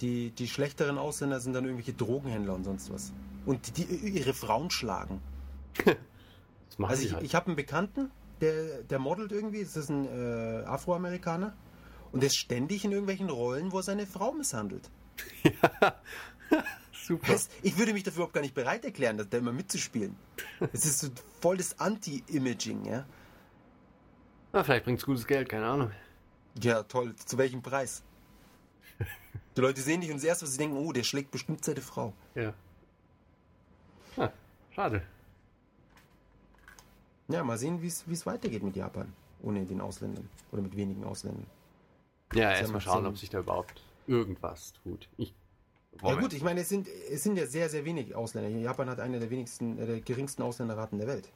die, die schlechteren Ausländer sind dann irgendwelche Drogenhändler und sonst was. Und die, die ihre Frauen schlagen. [LAUGHS] also ich, halt. ich habe einen Bekannten, der, der modelt irgendwie, das ist ein äh, Afroamerikaner, und der ist ständig in irgendwelchen Rollen, wo er seine Frau misshandelt. [LAUGHS] Ja, super. Das, ich würde mich dafür überhaupt gar nicht bereit erklären, da immer mitzuspielen. Es ist so voll das Anti-Imaging, ja. Na, vielleicht bringt es gutes Geld, keine Ahnung. Ja, toll. Zu welchem Preis? Die Leute sehen dich und das erste, was sie denken, oh, der schlägt bestimmt seine Frau. Ja. Ah, schade. Ja, mal sehen, wie es weitergeht mit Japan. Ohne den Ausländern. Oder mit wenigen Ausländern. Ja, erstmal schauen, ob sich da überhaupt irgendwas tut. Ich, ja gut, ich meine, es sind, es sind ja sehr, sehr wenig Ausländer. Japan hat eine der wenigsten, äh, der geringsten Ausländerraten der Welt.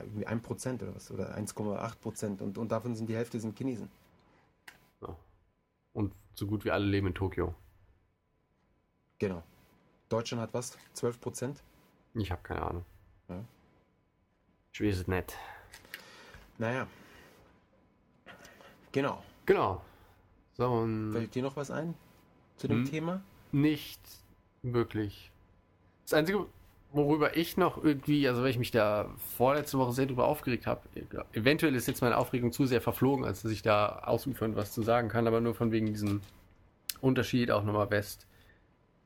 Irgendwie 1% oder was, oder 1,8% und, und davon sind die Hälfte sind Chinesen. Ja. Und so gut wie alle leben in Tokio. Genau. Deutschland hat was? 12%? Ich habe keine Ahnung. Ja. Ich weiß es nicht. Naja. Genau. Genau. So, Fällt dir noch was ein zu dem hm, Thema? Nicht wirklich. Das Einzige, worüber ich noch irgendwie, also weil ich mich da vorletzte Woche sehr drüber aufgeregt habe, eventuell ist jetzt meine Aufregung zu sehr verflogen, als dass ich da ausufern was zu sagen kann, aber nur von wegen diesem Unterschied auch nochmal West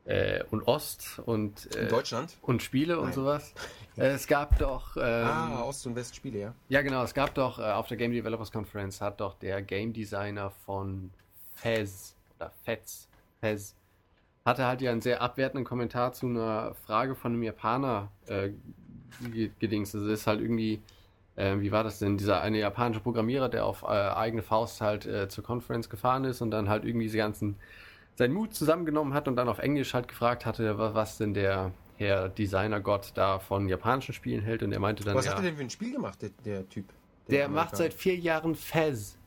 äh, und Ost und äh, Deutschland und Spiele Nein. und sowas. [LAUGHS] Äh, es gab doch ähm, ah Ost und West Spiele, ja. Ja genau, es gab doch äh, auf der Game Developers Conference hat doch der Game Designer von Fez oder Fez Fez hatte halt ja einen sehr abwertenden Kommentar zu einer Frage von einem Japaner äh, gedings. Also ist halt irgendwie äh, wie war das denn? Dieser eine japanische Programmierer, der auf äh, eigene Faust halt äh, zur Conference gefahren ist und dann halt irgendwie diese ganzen seinen Mut zusammengenommen hat und dann auf Englisch halt gefragt hatte, was denn der Herr Designer-Gott da von japanischen Spielen hält. Und er meinte dann. Was ja, hat er denn für ein Spiel gemacht, der, der Typ? Der, der macht seit vier Jahren Fez.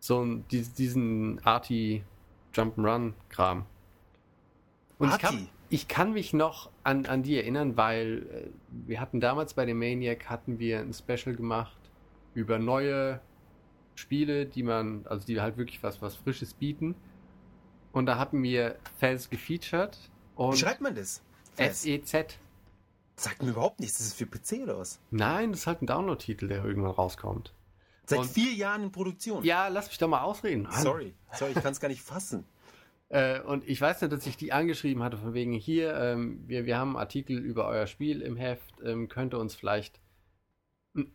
So ein, diesen Arty Jump'n'Run-Kram. Und ich kann, ich kann, mich noch an, an die erinnern, weil äh, wir hatten damals bei dem Maniac hatten wir ein Special gemacht über neue Spiele, die man, also die halt wirklich was, was Frisches bieten. Und da hatten wir Fels gefeatured. Und Wie schreibt man das? S-E-Z. Sagt mir überhaupt nichts. Das ist für PC oder was? Nein, das ist halt ein Download-Titel, der irgendwann rauskommt. Seit und, vier Jahren in Produktion. Ja, lass mich doch mal ausreden. Sorry, sorry, ich kann es gar nicht fassen. [LAUGHS] Äh, und ich weiß nicht, dass ich die angeschrieben hatte, von wegen hier, ähm, wir, wir haben einen Artikel über euer Spiel im Heft, ähm, könnte uns vielleicht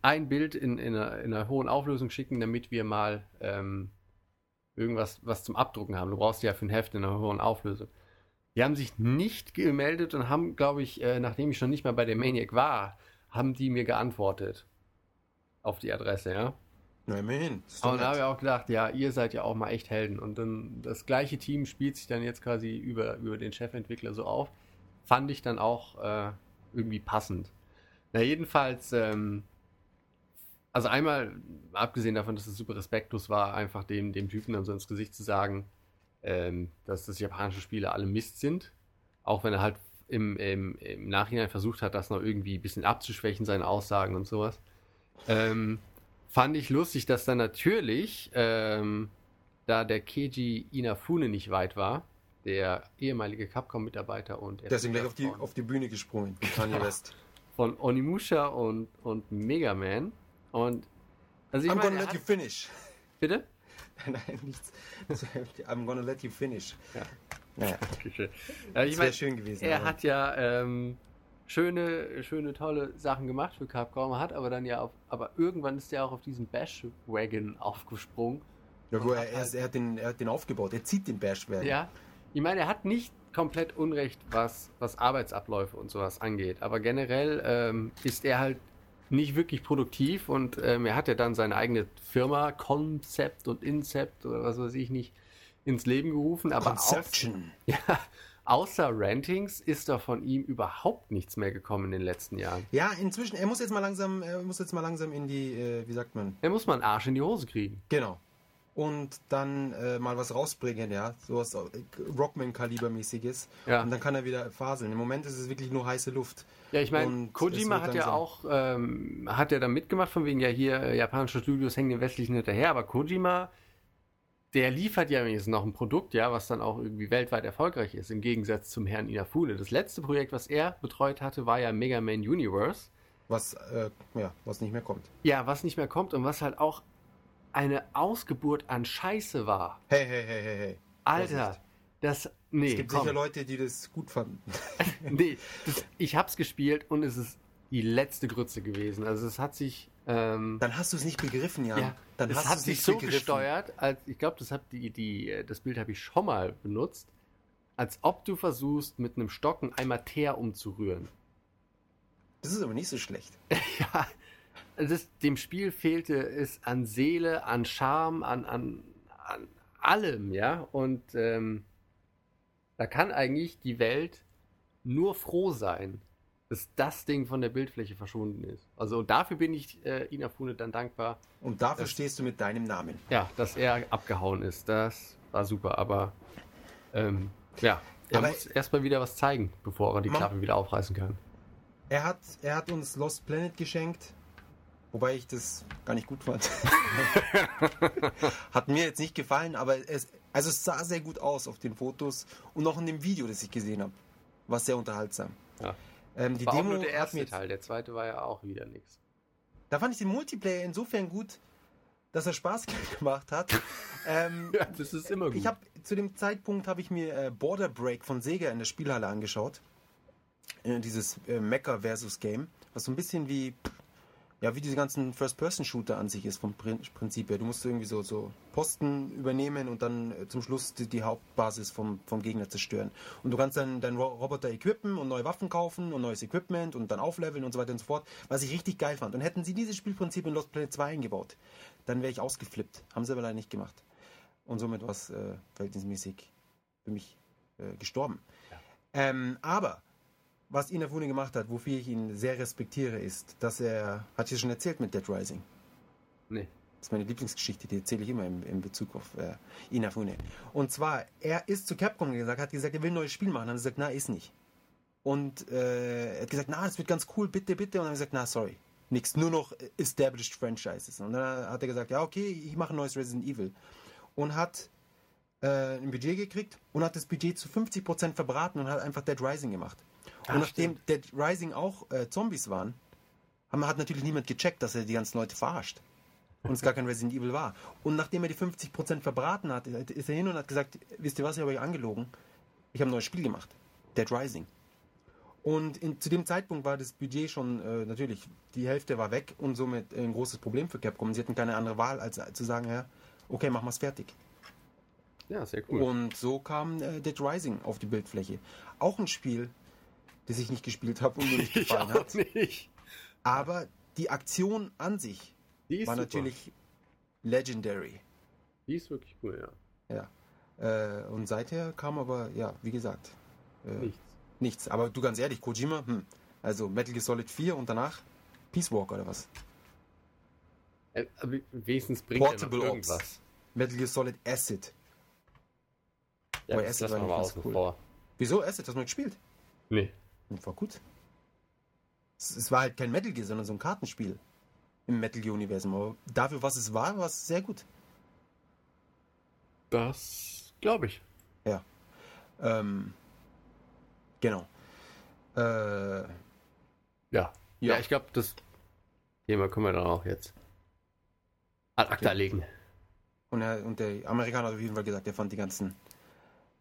ein Bild in, in, einer, in, einer, hohen Auflösung schicken, damit wir mal ähm, irgendwas was zum Abdrucken haben. Du brauchst ja für ein Heft in einer hohen Auflösung. Die haben sich nicht gemeldet und haben, glaube ich, äh, nachdem ich schon nicht mehr bei der Maniac war, haben die mir geantwortet. Auf die Adresse, ja. Na, immerhin. Und da habe ich auch gedacht, ja, ihr seid ja auch mal echt Helden. Und dann das gleiche Team spielt sich dann jetzt quasi über, über den Chefentwickler so auf. Fand ich dann auch äh, irgendwie passend. Na, jedenfalls, ähm, also einmal, abgesehen davon, dass es super respektlos war, einfach dem, dem Typen dann so ins Gesicht zu sagen, ähm, dass das japanische Spiele alle Mist sind. Auch wenn er halt im, im, im Nachhinein versucht hat, das noch irgendwie ein bisschen abzuschwächen, seine Aussagen und sowas. Ähm, fand ich lustig, dass dann natürlich, ähm, da der Keiji Inafune nicht weit war, der ehemalige Capcom-Mitarbeiter und... Der ist gleich auf die, auf die Bühne gesprungen, Kanye [LAUGHS] West. Von Onimusha und, und Mega Man. Und also ich I'm meine, gonna let hat... you finish. Bitte? [LAUGHS] Nein, nichts. [LAUGHS] I'm gonna let you finish. Ja. Naja. Okay, Ja, das wäre schön gewesen. Er aber. hat ja ähm, schöne, schöne, tolle Sachen gemacht für Capcom, hat aber dann ja auf, aber irgendwann ist er auch auf diesen Bash-Wagon aufgesprungen. Ja, wo er, er, halt, er, hat den, er hat den aufgebaut, er zieht den Bash-Wagon. Ja, ich meine, er hat nicht komplett Unrecht, was, was Arbeitsabläufe und sowas angeht, aber generell ähm, ist er halt nicht wirklich produktiv und ähm, er hat ja dann seine eigene Firma, Concept und Incept oder was weiß ich nicht, ins Leben gerufen. Aber Conception. Aus, [LAUGHS] ja, außer Rantings ist da von ihm überhaupt nichts mehr gekommen in den letzten Jahren. Ja, inzwischen, er muss jetzt mal langsam, er muss jetzt mal langsam in die, äh, wie sagt man? Er muss mal einen Arsch in die Hose kriegen. Genau und dann äh, mal was rausbringen, ja, sowas Rockman-Kalibermäßiges. Ja. Und dann kann er wieder faseln. Im Moment ist es wirklich nur heiße Luft. Ja, ich meine, Kojima hat ja auch, ähm, hat ja da mitgemacht, von wegen ja hier, äh, japanische Studios hängen den westlichen hinterher, aber Kojima, der liefert ja jetzt noch ein Produkt, ja, was dann auch irgendwie weltweit erfolgreich ist, im Gegensatz zum Herrn Inafune. Das letzte Projekt, was er betreut hatte, war ja Mega Man Universe. Was, äh, ja, was nicht mehr kommt. Ja, was nicht mehr kommt und was halt auch eine Ausgeburt an Scheiße war. Hey, hey, hey, hey, hey. Alter, das. Nee, es gibt komm. sicher Leute, die das gut fanden. [LAUGHS] nee, das, ich hab's gespielt und es ist die letzte Grütze gewesen. Also es hat sich. Ähm, Dann hast du es nicht begriffen, Jan. Ja, Dann es hat sich so begriffen. gesteuert, als ich glaube, das die, die, das Bild habe ich schon mal benutzt, als ob du versuchst, mit einem Stocken einmal Teer umzurühren. Das ist aber nicht so schlecht. [LAUGHS] ja, das, dem Spiel fehlte es an Seele, an Charme, an, an, an allem, ja. Und ähm, da kann eigentlich die Welt nur froh sein, dass das Ding von der Bildfläche verschwunden ist. Also dafür bin ich äh, Inafune dann dankbar. Und dafür dass, stehst du mit deinem Namen. Ja, dass er abgehauen ist. Das war super, aber ähm, ja, er aber muss erstmal wieder was zeigen, bevor er die Klappe wieder aufreißen kann. Er hat, er hat uns Lost Planet geschenkt. Wobei ich das gar nicht gut fand. [LAUGHS] Hat mir jetzt nicht gefallen, aber es, also es sah sehr gut aus auf den Fotos und auch in dem Video, das ich gesehen habe. War sehr unterhaltsam. Ja. Ähm, die war Demo nur der erste Teil, der zweite war ja auch wieder nichts. Da fand ich den Multiplayer insofern gut, dass er Spaß [LAUGHS] gemacht hat. ähm, [LAUGHS] ja, das ist immer gut. Ich habe zu dem Zeitpunkt habe ich mir äh, Border Break von Sega in der Spielhalle angeschaut. Äh, dieses äh, Mecha versus Game, was so ein bisschen wie ja, wie diese ganzen First-Person-Shooter an sich ist vom Prinzip her. Du musst irgendwie so, so Posten übernehmen und dann äh, zum Schluss die, die, Hauptbasis vom, vom Gegner zerstören. Und du kannst dann deinen Roboter equippen und neue Waffen kaufen und neues Equipment und dann aufleveln und so weiter und so fort, was ich richtig geil fand. Und hätten sie dieses Spielprinzip in Lost Planet 2 eingebaut, dann wäre ich ausgeflippt. Haben sie aber leider nicht gemacht. Und somit war es äh, verhältnismäßig für mich äh, gestorben. Ja. Ähm, aber was Inafune gemacht hat, wofür ich ihn sehr respektiere, ist, dass er, hat hier schon erzählt mit Dead Rising? Nee. Das ist meine Lieblingsgeschichte, die erzähle ich immer in, in Bezug auf äh, Inafune. Und zwar, er ist zu Capcom gesagt, hat gesagt, er will ein neues Spiel machen. Dann hat er gesagt, na, ist nicht. Und äh, er hat gesagt, na, das wird ganz cool, bitte, bitte. Und dann hat er gesagt, na, sorry. Nichts, nur noch established franchises. Und dann hat er gesagt, ja, okay, ich mache ein neues Resident Evil. Und hat äh, ein Budget gekriegt und hat das Budget zu 50% verbraten und hat einfach Dead Rising gemacht. Ach, und nachdem stimmt. Dead Rising auch äh, Zombies waren, hat natürlich niemand gecheckt, dass er die ganzen Leute verarscht. Und es gar kein Resident Evil war. Und nachdem er die 50% verbraten hat, ist er hin und hat gesagt, wisst ihr was, ich habe euch angelogen. Ich habe ein neues Spiel gemacht. Dead Rising. Und in, zu dem Zeitpunkt war das Budget schon äh, natürlich, die Hälfte war weg und somit ein großes Problem für Capcom. Sie hatten keine andere Wahl, als zu sagen, ja, okay, machen wir es fertig. Ja, sehr cool. Und so kam äh, Dead Rising auf die Bildfläche. Auch ein Spiel, das ich nicht gespielt habe und mir nicht [LAUGHS] gefallen ich hat. Nicht. Aber die Aktion an sich war super. natürlich legendary. Die ist wirklich cool, ja. Ja. Äh, und seither kam aber, ja, wie gesagt, äh, nichts. Nichts. Aber du ganz ehrlich, Kojima, hm, also Metal Gear Solid 4 und danach Peace Walk oder was? Äh, wenigstens bringt Portable er irgendwas. Ops. Metal Gear Solid Acid. Ja, Wobei Acid war nicht ganz cool. Vor. Wieso Acid? Hast du mal gespielt? Nee. Und war gut. Es, es, war halt kein Metal Gear, sondern so ein Kartenspiel im Metal Gear Universum. Aber dafür, was es war, war es sehr gut. Das glaube ich. Ja. Ähm, genau. Äh, ja. ja. Ich glaube, das Thema können wir dann auch jetzt ad acta okay. legen. Und, er, und der Amerikaner hat auf jeden Fall gesagt, er fand die ganzen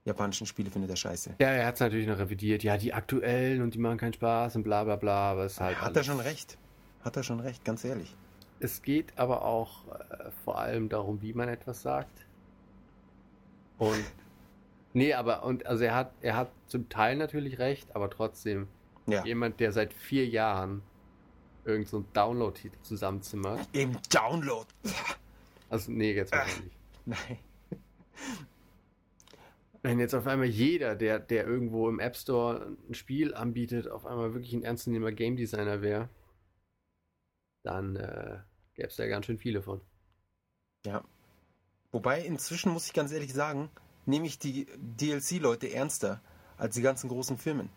japanischen Spiele findet er scheiße. Ja, er hat es natürlich noch revidiert. Ja, die aktuellen und die machen keinen Spaß und bla bla bla. Aber es halt hat er schon recht. Hat er schon recht, ganz ehrlich. Es geht aber auch äh, vor allem darum, wie man etwas sagt. Und [LAUGHS] nee, aber und also er hat er hat zum Teil natürlich recht, aber trotzdem ja. jemand, der seit vier Jahren irgend so einen Download-Titel zusammenzimmert. Im Download. Also nee, jetzt wahrscheinlich. Nein. Wenn jetzt auf einmal jeder, der, der irgendwo im App Store ein Spiel anbietet, auf einmal wirklich ein ernstzunehmender Game Designer wäre, dann äh, gäbe es da ganz schön viele von. Ja. Wobei inzwischen muss ich ganz ehrlich sagen, nehme ich die DLC-Leute ernster als die ganzen großen Firmen.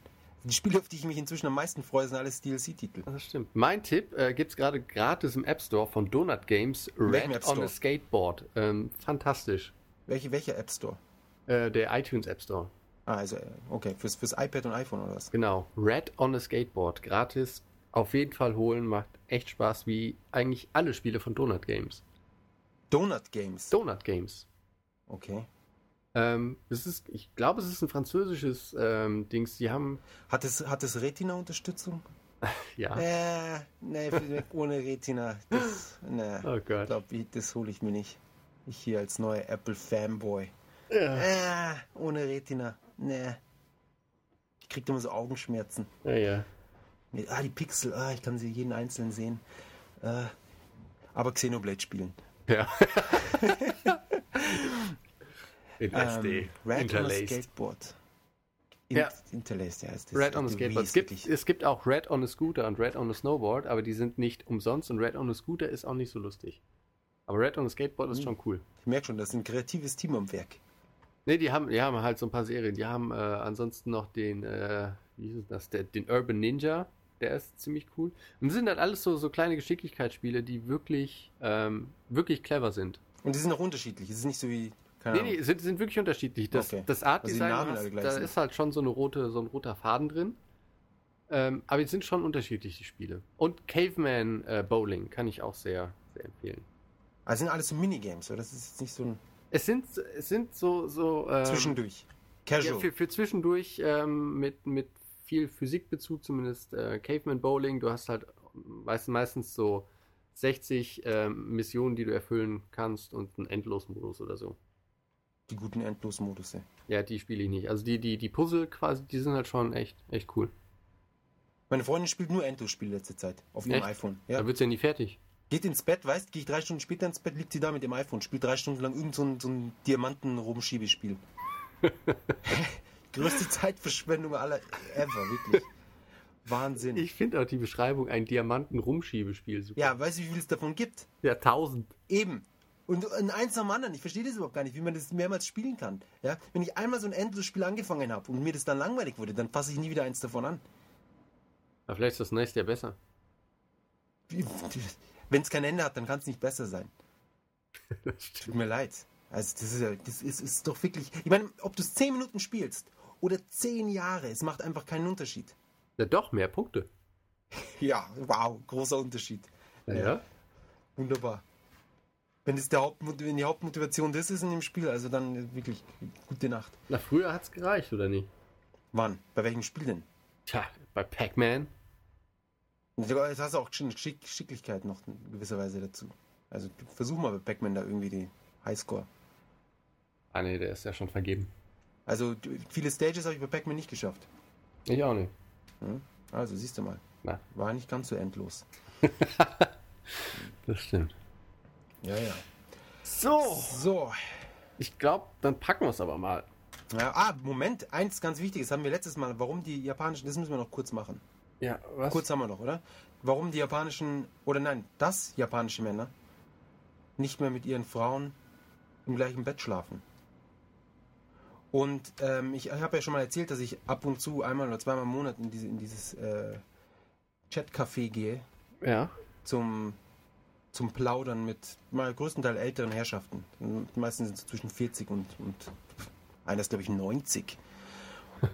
Die Spiele, auf die ich mich inzwischen am meisten freue, sind alles DLC-Titel. Das stimmt. Mein Tipp äh, gibt es gerade gratis im App Store von Donut Games. Red on a Skateboard. Ähm, fantastisch. Welche, welcher App Store? Äh, der iTunes App Store. Ah, also, okay, fürs, fürs iPad und iPhone oder was? Genau. Red on a Skateboard. Gratis. Auf jeden Fall holen. Macht echt Spaß, wie eigentlich alle Spiele von Donut Games. Donut Games? Donut Games. Okay. Ähm, es ist, ich glaube, es ist ein französisches ähm, Dings. Die haben. Hat es, hat es Retina-Unterstützung? [LAUGHS] ja. Äh, nee, ohne Retina. Das, nee, [LAUGHS] oh Gott. Ich glaube, das hole ich mir nicht. Ich hier als neuer Apple-Fanboy. Ja. Äh, ohne Retina. Nee. Ich krieg immer so Augenschmerzen. Ja, ja. Ah, die Pixel, ah, ich kann sie jeden einzelnen sehen. Äh, aber Xenoblade spielen. Ja. [LAUGHS] In SD. Ähm, Red Interlaced. on a Skateboard. In, ja. Interlaced, ja. Ist das Red on a Skateboard. Es gibt, es gibt auch Red on a Scooter und Red on a Snowboard, aber die sind nicht umsonst und Red on a Scooter ist auch nicht so lustig. Aber Red on a Skateboard ist hm. schon cool. Ich merke schon, das ist ein kreatives Team am Werk. Ne, die haben, die haben halt so ein paar Serien. Die haben äh, ansonsten noch den, äh, wie ist das, der, den Urban Ninja, der ist ziemlich cool. Und sind halt alles so, so kleine Geschicklichkeitsspiele, die wirklich, ähm, wirklich clever sind. Und die sind auch unterschiedlich. Es ist nicht so wie. Keine nee, nee, sind, sind wirklich unterschiedlich. Das, okay. das Art Design, also da sind. ist halt schon so, eine rote, so ein roter Faden drin. Ähm, aber die sind schon unterschiedlich, die Spiele. Und Caveman äh, Bowling kann ich auch sehr, sehr empfehlen. Also sind alles so Minigames, oder? Das ist jetzt nicht so ein. Es sind, es sind so. so ähm, zwischendurch. Casual. Ja, für, für zwischendurch ähm, mit, mit viel Physikbezug, zumindest äh, Caveman Bowling. Du hast halt meist, meistens so 60 ähm, Missionen, die du erfüllen kannst und einen Endlosmodus oder so. Die guten Endlosmodus, Ja, die spiele ich nicht. Also die, die, die Puzzle quasi, die sind halt schon echt, echt cool. Meine Freundin spielt nur Endlosspiele letzte Zeit auf ihrem echt? iPhone. Ja. Da wird sie ja nie fertig. Geht ins Bett, weißt, gehe ich drei Stunden später ins Bett, liegt sie da mit dem iPhone, spielt drei Stunden lang irgend so ein, so ein Diamanten-Rumschiebespiel. [LAUGHS] Größte Zeitverschwendung aller ever, wirklich. Wahnsinn. Ich finde auch die Beschreibung ein Diamanten-Rumschiebespiel super. Ja, weißt du, wie viel es davon gibt? Ja, tausend. Eben. Und eins am anderen. Ich verstehe das überhaupt gar nicht, wie man das mehrmals spielen kann. Ja? Wenn ich einmal so ein Endlosspiel angefangen habe und mir das dann langweilig wurde, dann fasse ich nie wieder eins davon an. Aber vielleicht ist das nächste ja besser. Wenn es kein Ende hat, dann kann es nicht besser sein. [LAUGHS] Tut mir leid. Also das ist ja, das ist, ist doch wirklich. Ich meine, ob du es 10 Minuten spielst oder 10 Jahre, es macht einfach keinen Unterschied. Ja doch, mehr Punkte. [LAUGHS] Ja, wow, großer Unterschied. Ja. ja. Wunderbar. Wenn, das der Haupt, wenn die Hauptmotivation das ist in dem Spiel, also dann wirklich gute Nacht. Na, früher hat es gereicht, oder nicht? Wann? Bei welchem Spiel denn? Tja, bei Pac-Man. Jetzt hast du auch Schick Schicklichkeit noch in gewisser Weise dazu. Also versuch mal bei Pac-Man da irgendwie die Highscore. Ah ne, der ist ja schon vergeben. Also viele Stages habe ich bei Pac-Man nicht geschafft. Ich auch nicht. Hm? Also siehst du mal. Na. War nicht ganz so endlos. [LAUGHS] das stimmt. Ja, ja. So. So. Ich glaube, dann packen wir es aber mal. Ja, ah, Moment, eins ganz wichtiges haben wir letztes Mal. Warum die japanischen, das müssen wir noch kurz machen. Ja, was? Kurz haben wir noch, oder? Warum die japanischen, oder nein, das japanische Männer nicht mehr mit ihren Frauen im gleichen Bett schlafen. Und ähm, ich, ich habe ja schon mal erzählt, dass ich ab und zu einmal oder zweimal im Monat in, diese, in dieses äh, Chatcafé gehe. Ja. Zum, zum Plaudern mit mal größtenteils älteren Herrschaften. Meistens sind es zwischen 40 und, und einer ist, glaube ich, 90.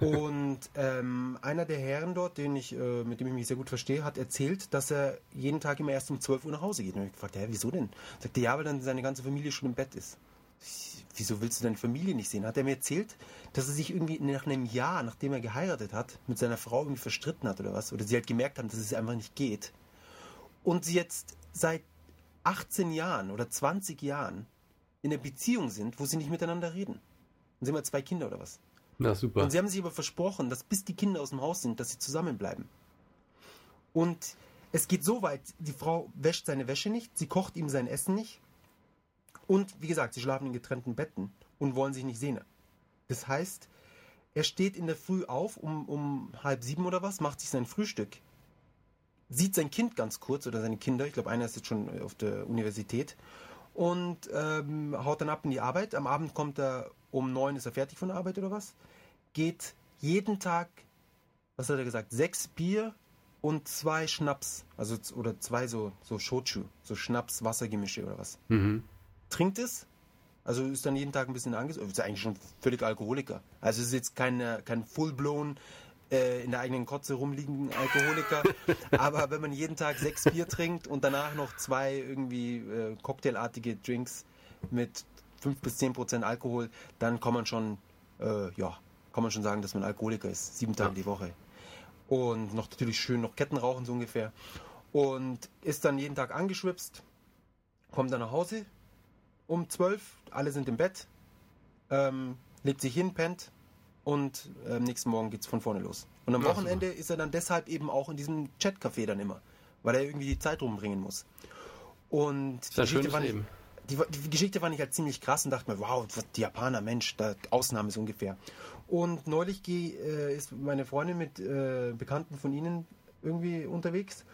Und ähm, einer der Herren dort, den ich, äh, mit dem ich mich sehr gut verstehe, hat erzählt, dass er jeden Tag immer erst um 12 Uhr nach Hause geht. Und ich gefragt, wieso denn? Sagte, ja, weil dann seine ganze Familie schon im Bett ist. Wieso willst du deine Familie nicht sehen? Hat er mir erzählt, dass er sich irgendwie nach einem Jahr, nachdem er geheiratet hat, mit seiner Frau irgendwie verstritten hat oder was? Oder sie halt gemerkt haben, dass es einfach nicht geht. Und sie jetzt seit 18 Jahren oder 20 Jahren in einer Beziehung sind, wo sie nicht miteinander reden. Und sie haben ja zwei Kinder oder was? Na super. Und sie haben sich aber versprochen, dass bis die Kinder aus dem Haus sind, dass sie zusammenbleiben. Und es geht so weit, die Frau wäscht seine Wäsche nicht, sie kocht ihm sein Essen nicht. Und wie gesagt, sie schlafen in getrennten Betten und wollen sich nicht sehen. Das heißt, er steht in der Früh auf um, um halb sieben oder was, macht sich sein Frühstück, sieht sein Kind ganz kurz oder seine Kinder, ich glaube einer ist jetzt schon auf der Universität und ähm, haut dann ab in die Arbeit. Am Abend kommt er um neun, ist er fertig von der Arbeit oder was? geht jeden Tag, was hat er gesagt, sechs Bier und zwei Schnaps, also oder zwei so, so Shochu, so Schnaps-Wassergemische oder was. Mhm. Trinkt es, also ist dann jeden Tag ein bisschen angesetzt, ist eigentlich schon völlig Alkoholiker. Also ist jetzt kein, kein full-blown äh, in der eigenen Kotze rumliegenden Alkoholiker, [LAUGHS] aber wenn man jeden Tag sechs Bier trinkt und danach noch zwei irgendwie äh, cocktailartige Drinks mit fünf bis zehn Prozent Alkohol, dann kann man schon, äh, ja, kann man schon sagen, dass man Alkoholiker ist. Sieben Tage ja. die Woche. Und noch natürlich schön noch Ketten rauchen, so ungefähr. Und ist dann jeden Tag angeschwipst, kommt dann nach Hause um zwölf, alle sind im Bett, ähm, legt sich hin, pennt und am ähm, nächsten Morgen geht es von vorne los. Und am Wochenende ist er dann deshalb eben auch in diesem Chatcafé dann immer, weil er irgendwie die Zeit rumbringen muss. Und das die Geschichte, fand ich, die, die, Geschichte fand ich halt ziemlich krass und dachte mir, wow, die Japaner, Mensch, da Ausnahme so ungefähr. Und neulich äh, ist meine Freundin mit äh, Bekannten von ihnen irgendwie unterwegs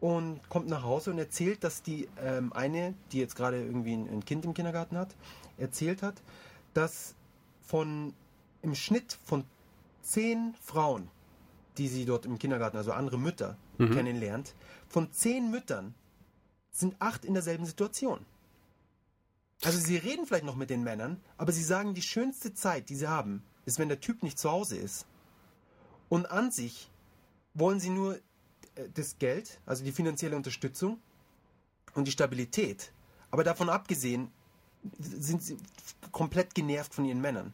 und kommt nach Hause und erzählt, dass die ähm, eine, die jetzt gerade irgendwie ein, ein, Kind im Kindergarten hat, erzählt hat, dass von im Schnitt von zehn Frauen, die sie dort im Kindergarten, also andere Mütter, mhm. kennenlernt, von zehn Müttern sind acht in derselben Situation. Also sie reden vielleicht noch mit den Männern, aber sie sagen, die schönste Zeit, die sie haben, ist, wenn der Typ nicht zu Hause ist. Und an sich wollen sie nur äh, das Geld, also die finanzielle Unterstützung und die Stabilität. Aber davon abgesehen sind sie komplett genervt von ihren Männern.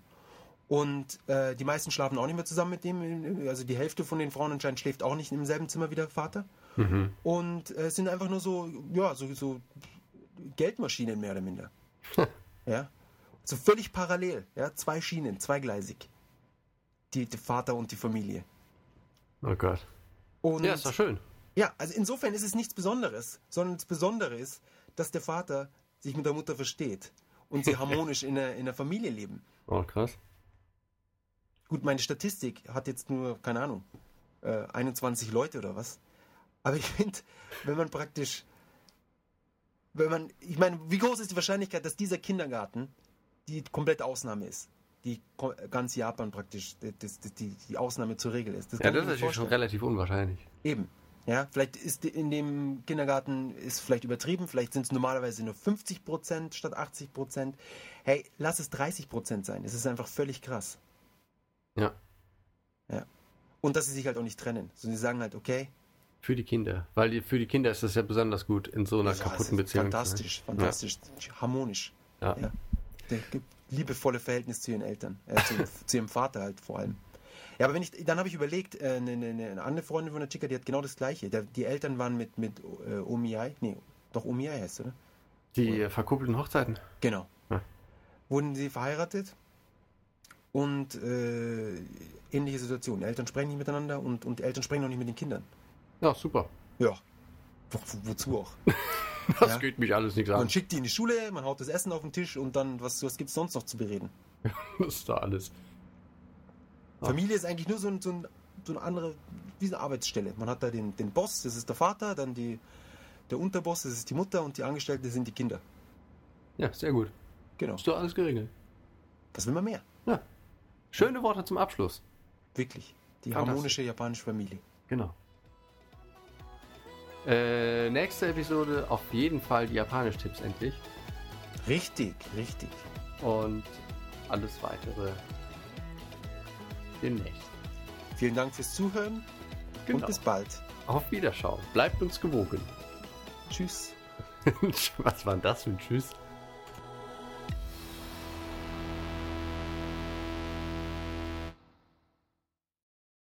Und äh, die meisten schlafen auch nicht mehr zusammen mit dem. Also die Hälfte von den Frauen anscheinend schläft auch nicht im selben Zimmer wie der Vater. Mhm. Und äh, sind einfach nur so, ja, so, so Geldmaschinen mehr oder minder. Ja. So völlig parallel, ja, zwei Schienen, zweigleisig. Die, der Vater und die Familie. Oh Gott. Und, ja, ist doch schön. Ja, also insofern ist es nichts Besonderes, sondern das Besondere ist, dass der Vater sich mit der Mutter versteht und sie [LAUGHS] harmonisch in der, in der Familie leben. Oh, krass. Gut, meine Statistik hat jetzt nur, keine Ahnung, äh, 21 Leute oder was. Aber ich finde, wenn man praktisch, wenn man, ich meine, wie groß ist die Wahrscheinlichkeit, dass dieser Kindergarten die komplette Ausnahme ist? Die ganz Japan praktisch die, die, die Ausnahme zur Regel ist. Das ja, das ist natürlich schon relativ unwahrscheinlich. Eben. Ja, vielleicht ist in dem Kindergarten ist vielleicht übertrieben, vielleicht sind es normalerweise nur 50 Prozent statt 80 Prozent. Hey, lass es 30 Prozent sein. Es ist einfach völlig krass. Ja. Ja. Und dass sie sich halt auch nicht trennen. Sondern sie sagen halt, okay. Für die Kinder. Weil die, für die Kinder ist das ja besonders gut in so einer ja, kaputten Beziehung. Fantastisch, fantastisch. Ja. Harmonisch. Ja. ja. Der gibt liebevolle Verhältnis zu ihren Eltern. Äh, zu, [LAUGHS] zu, ihrem Vater halt vor allem. Ja, aber wenn ich, dann habe ich überlegt, äh, eine, eine, eine, andere Freundin von der Chica, die hat genau das Gleiche. Der, die Eltern waren mit, mit äh, Omiai, nee, doch Omiai heißt, oder? Die oder? verkuppelten Hochzeiten? Genau. Ja. Wurden sie verheiratet und äh, ähnliche Situation. Eltern sprechen nicht miteinander und, und Eltern sprechen auch nicht mit den Kindern. Ja, super. Ja. Wo, wozu auch? [LAUGHS] das ja? geht mich alles nichts an. Man schickt die in die Schule, man haut das Essen auf den Tisch und dann, was, was gibt es sonst noch zu bereden? [LAUGHS] das ist da alles. Familie ist eigentlich nur so, ein, so, ein, so eine andere, wie eine Arbeitsstelle. Man hat da den, den Boss, das ist der Vater, dann die, der Unterboss, das ist die Mutter und die Angestellten sind die Kinder. Ja, sehr gut. Genau. Ist doch alles geregelt. Was will man mehr? Ja. Schöne Worte zum Abschluss. Wirklich. Die harmonische japanische Familie. Genau. Äh, nächste Episode auf jeden Fall die Japanisch-Tipps endlich. Richtig, richtig. Und alles weitere demnächst. Vielen Dank fürs Zuhören genau. und bis bald. Auf Wiederschauen. Bleibt uns gewogen. Tschüss. [LAUGHS] Was war das für ein Tschüss?